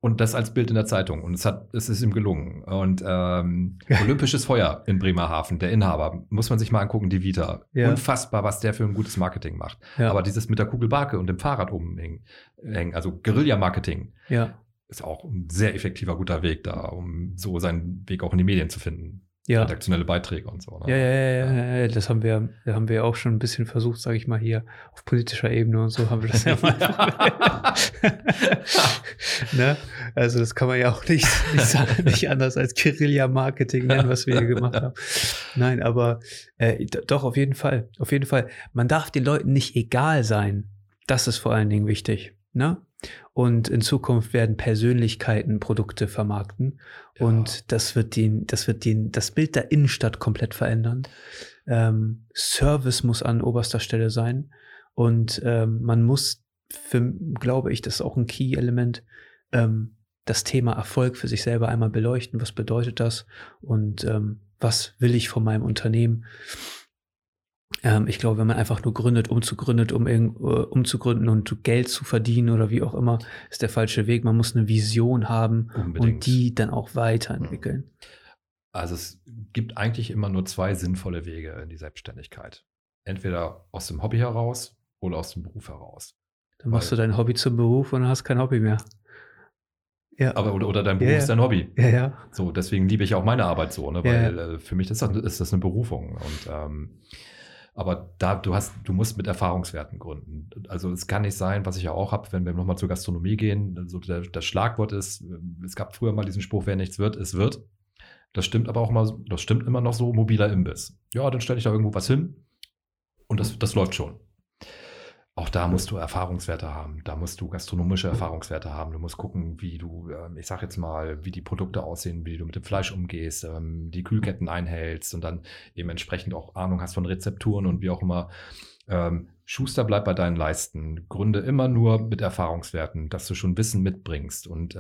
und das als Bild in der Zeitung. Und es hat, es ist ihm gelungen. Und ähm, Olympisches Feuer in Bremerhaven, der Inhaber, muss man sich mal angucken, die Vita. Ja. Unfassbar, was der für ein gutes Marketing macht. Ja. Aber dieses mit der Kugelbarke und dem Fahrrad umhängen, also Guerilla-Marketing, ja. ist auch ein sehr effektiver, guter Weg da, um so seinen Weg auch in die Medien zu finden ja. redaktionelle Beiträge und so. Ne? Ja, ja, ja, ja, das haben wir, das haben wir auch schon ein bisschen versucht, sage ich mal, hier auf politischer Ebene und so haben wir das ja mal. ne? Also das kann man ja auch nicht, nicht, sagen, nicht anders als Guerilla-Marketing nennen, was wir hier gemacht haben. Nein, aber äh, doch, auf jeden Fall. Auf jeden Fall. Man darf den Leuten nicht egal sein. Das ist vor allen Dingen wichtig. Ne? Und in Zukunft werden Persönlichkeiten Produkte vermarkten. Ja. Und das wird den, das wird den, das Bild der Innenstadt komplett verändern. Ähm, Service muss an oberster Stelle sein. Und ähm, man muss, für, glaube ich, das ist auch ein Key-Element, ähm, das Thema Erfolg für sich selber einmal beleuchten. Was bedeutet das? Und ähm, was will ich von meinem Unternehmen? Ähm, ich glaube, wenn man einfach nur gründet, um zu gründet, um, äh, um zu gründen und Geld zu verdienen oder wie auch immer, ist der falsche Weg. Man muss eine Vision haben Unbedingt. und die dann auch weiterentwickeln. Also es gibt eigentlich immer nur zwei sinnvolle Wege in die Selbstständigkeit. Entweder aus dem Hobby heraus oder aus dem Beruf heraus. Dann machst Weil, du dein Hobby zum Beruf und hast kein Hobby mehr. Ja. Aber, oder, oder dein Beruf ja, ist dein Hobby. Ja, ja. So, deswegen liebe ich auch meine Arbeit so, ne? weil ja, äh, für mich ist das, ist das eine Berufung. Und ähm, aber da, du hast, du musst mit Erfahrungswerten gründen. Also es kann nicht sein, was ich ja auch habe, wenn wir nochmal zur Gastronomie gehen, also der, das Schlagwort ist, es gab früher mal diesen Spruch, wer nichts wird, es wird. Das stimmt aber auch mal, das stimmt immer noch so, mobiler Imbiss. Ja, dann stelle ich da irgendwo was hin und das, das läuft schon. Auch da musst du Erfahrungswerte haben. Da musst du gastronomische Erfahrungswerte haben. Du musst gucken, wie du, ähm, ich sag jetzt mal, wie die Produkte aussehen, wie du mit dem Fleisch umgehst, ähm, die Kühlketten einhältst und dann eben entsprechend auch Ahnung hast von Rezepturen und wie auch immer. Ähm, Schuster bleibt bei deinen Leisten. Gründe immer nur mit Erfahrungswerten, dass du schon Wissen mitbringst und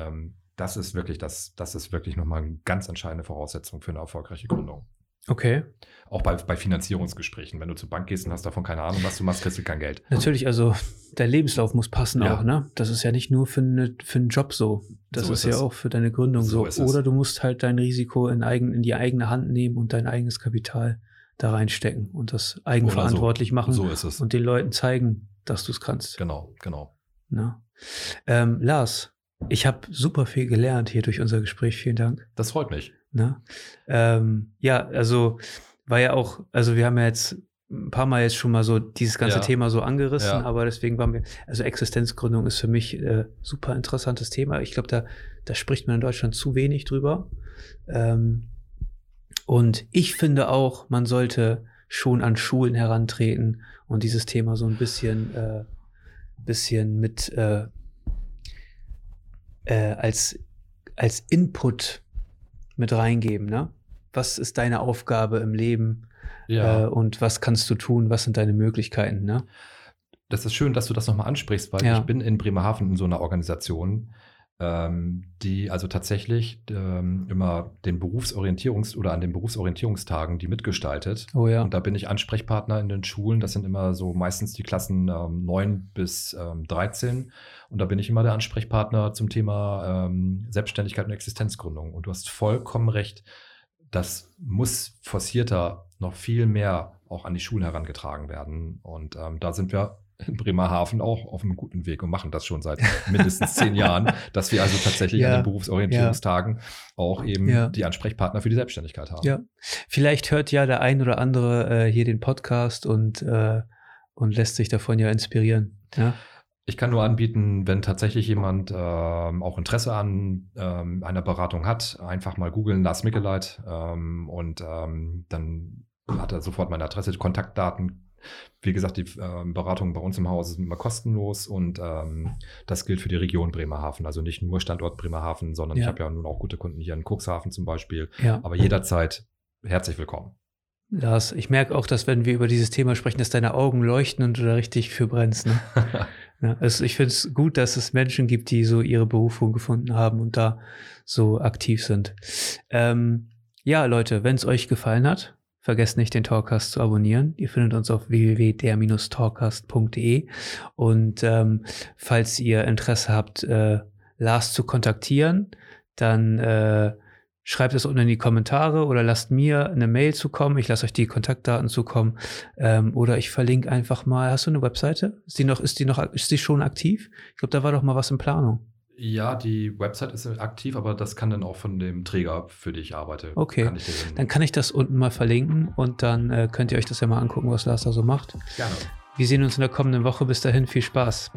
das ist wirklich das, das ist wirklich nochmal eine ganz entscheidende Voraussetzung für eine erfolgreiche Gründung. Okay. Auch bei, bei Finanzierungsgesprächen. Wenn du zur Bank gehst und hast davon keine Ahnung, was du machst, kriegst du kein Geld. Natürlich, also der Lebenslauf muss passen ja. auch, ne? Das ist ja nicht nur für, eine, für einen Job so. Das so ist, ist ja auch für deine Gründung so. so. Oder du musst halt dein Risiko in, eigen, in die eigene Hand nehmen und dein eigenes Kapital da reinstecken und das eigenverantwortlich so. machen. So ist es. Und den Leuten zeigen, dass du es kannst. Genau, genau. Na? Ähm, Lars, ich habe super viel gelernt hier durch unser Gespräch. Vielen Dank. Das freut mich. Ne? Ähm, ja, also war ja auch, also wir haben ja jetzt ein paar Mal jetzt schon mal so dieses ganze ja. Thema so angerissen, ja. aber deswegen waren wir, also Existenzgründung ist für mich äh, super interessantes Thema. Ich glaube, da, da spricht man in Deutschland zu wenig drüber. Ähm, und ich finde auch, man sollte schon an Schulen herantreten und dieses Thema so ein bisschen, äh, bisschen mit äh, äh, als, als Input mit reingeben, ne? Was ist deine Aufgabe im Leben? Ja. Äh, und was kannst du tun? Was sind deine Möglichkeiten, ne? Das ist schön, dass du das nochmal ansprichst, weil ja. ich bin in Bremerhaven in so einer Organisation, die also tatsächlich ähm, immer den Berufsorientierungs- oder an den Berufsorientierungstagen die mitgestaltet. Oh ja. Und da bin ich Ansprechpartner in den Schulen. Das sind immer so meistens die Klassen ähm, 9 bis ähm, 13. Und da bin ich immer der Ansprechpartner zum Thema ähm, Selbstständigkeit und Existenzgründung. Und du hast vollkommen recht. Das muss forcierter noch viel mehr auch an die Schulen herangetragen werden. Und ähm, da sind wir in Bremerhaven auch auf einem guten Weg und machen das schon seit mindestens zehn Jahren, dass wir also tatsächlich ja, an den Berufsorientierungstagen ja. auch eben ja. die Ansprechpartner für die Selbstständigkeit haben. Ja, vielleicht hört ja der ein oder andere äh, hier den Podcast und, äh, und lässt sich davon ja inspirieren. Ja. Ich kann nur anbieten, wenn tatsächlich jemand ähm, auch Interesse an ähm, einer Beratung hat, einfach mal googeln, Lars Mickeleit ähm, und ähm, dann hat er sofort meine Adresse, Kontaktdaten, wie gesagt, die äh, Beratung bei uns im Haus ist immer kostenlos und ähm, das gilt für die Region Bremerhaven. Also nicht nur Standort Bremerhaven, sondern ja. ich habe ja nun auch gute Kunden hier in Cuxhaven zum Beispiel. Ja. Aber jederzeit herzlich willkommen. Lars, ich merke auch, dass wenn wir über dieses Thema sprechen, dass deine Augen leuchten und du da richtig für brennst. Ne? ja, also ich finde es gut, dass es Menschen gibt, die so ihre Berufung gefunden haben und da so aktiv sind. Ähm, ja, Leute, wenn es euch gefallen hat, Vergesst nicht, den Talkcast zu abonnieren. Ihr findet uns auf www.der-talkcast.de. Und ähm, falls ihr Interesse habt, äh, Lars zu kontaktieren, dann äh, schreibt es unten in die Kommentare oder lasst mir eine Mail zukommen. Ich lasse euch die Kontaktdaten zukommen. Ähm, oder ich verlinke einfach mal. Hast du eine Webseite? Ist die noch, ist die noch, ist die schon aktiv? Ich glaube, da war doch mal was in Planung. Ja, die Website ist aktiv, aber das kann dann auch von dem Träger, für den ich arbeite. Okay, kann ich dann, dann, kann ich das unten mal verlinken und dann äh, könnt ihr euch das ja mal angucken, was Lars da so macht. Gerne. Wir sehen uns in der kommenden Woche. Bis dahin, viel Spaß.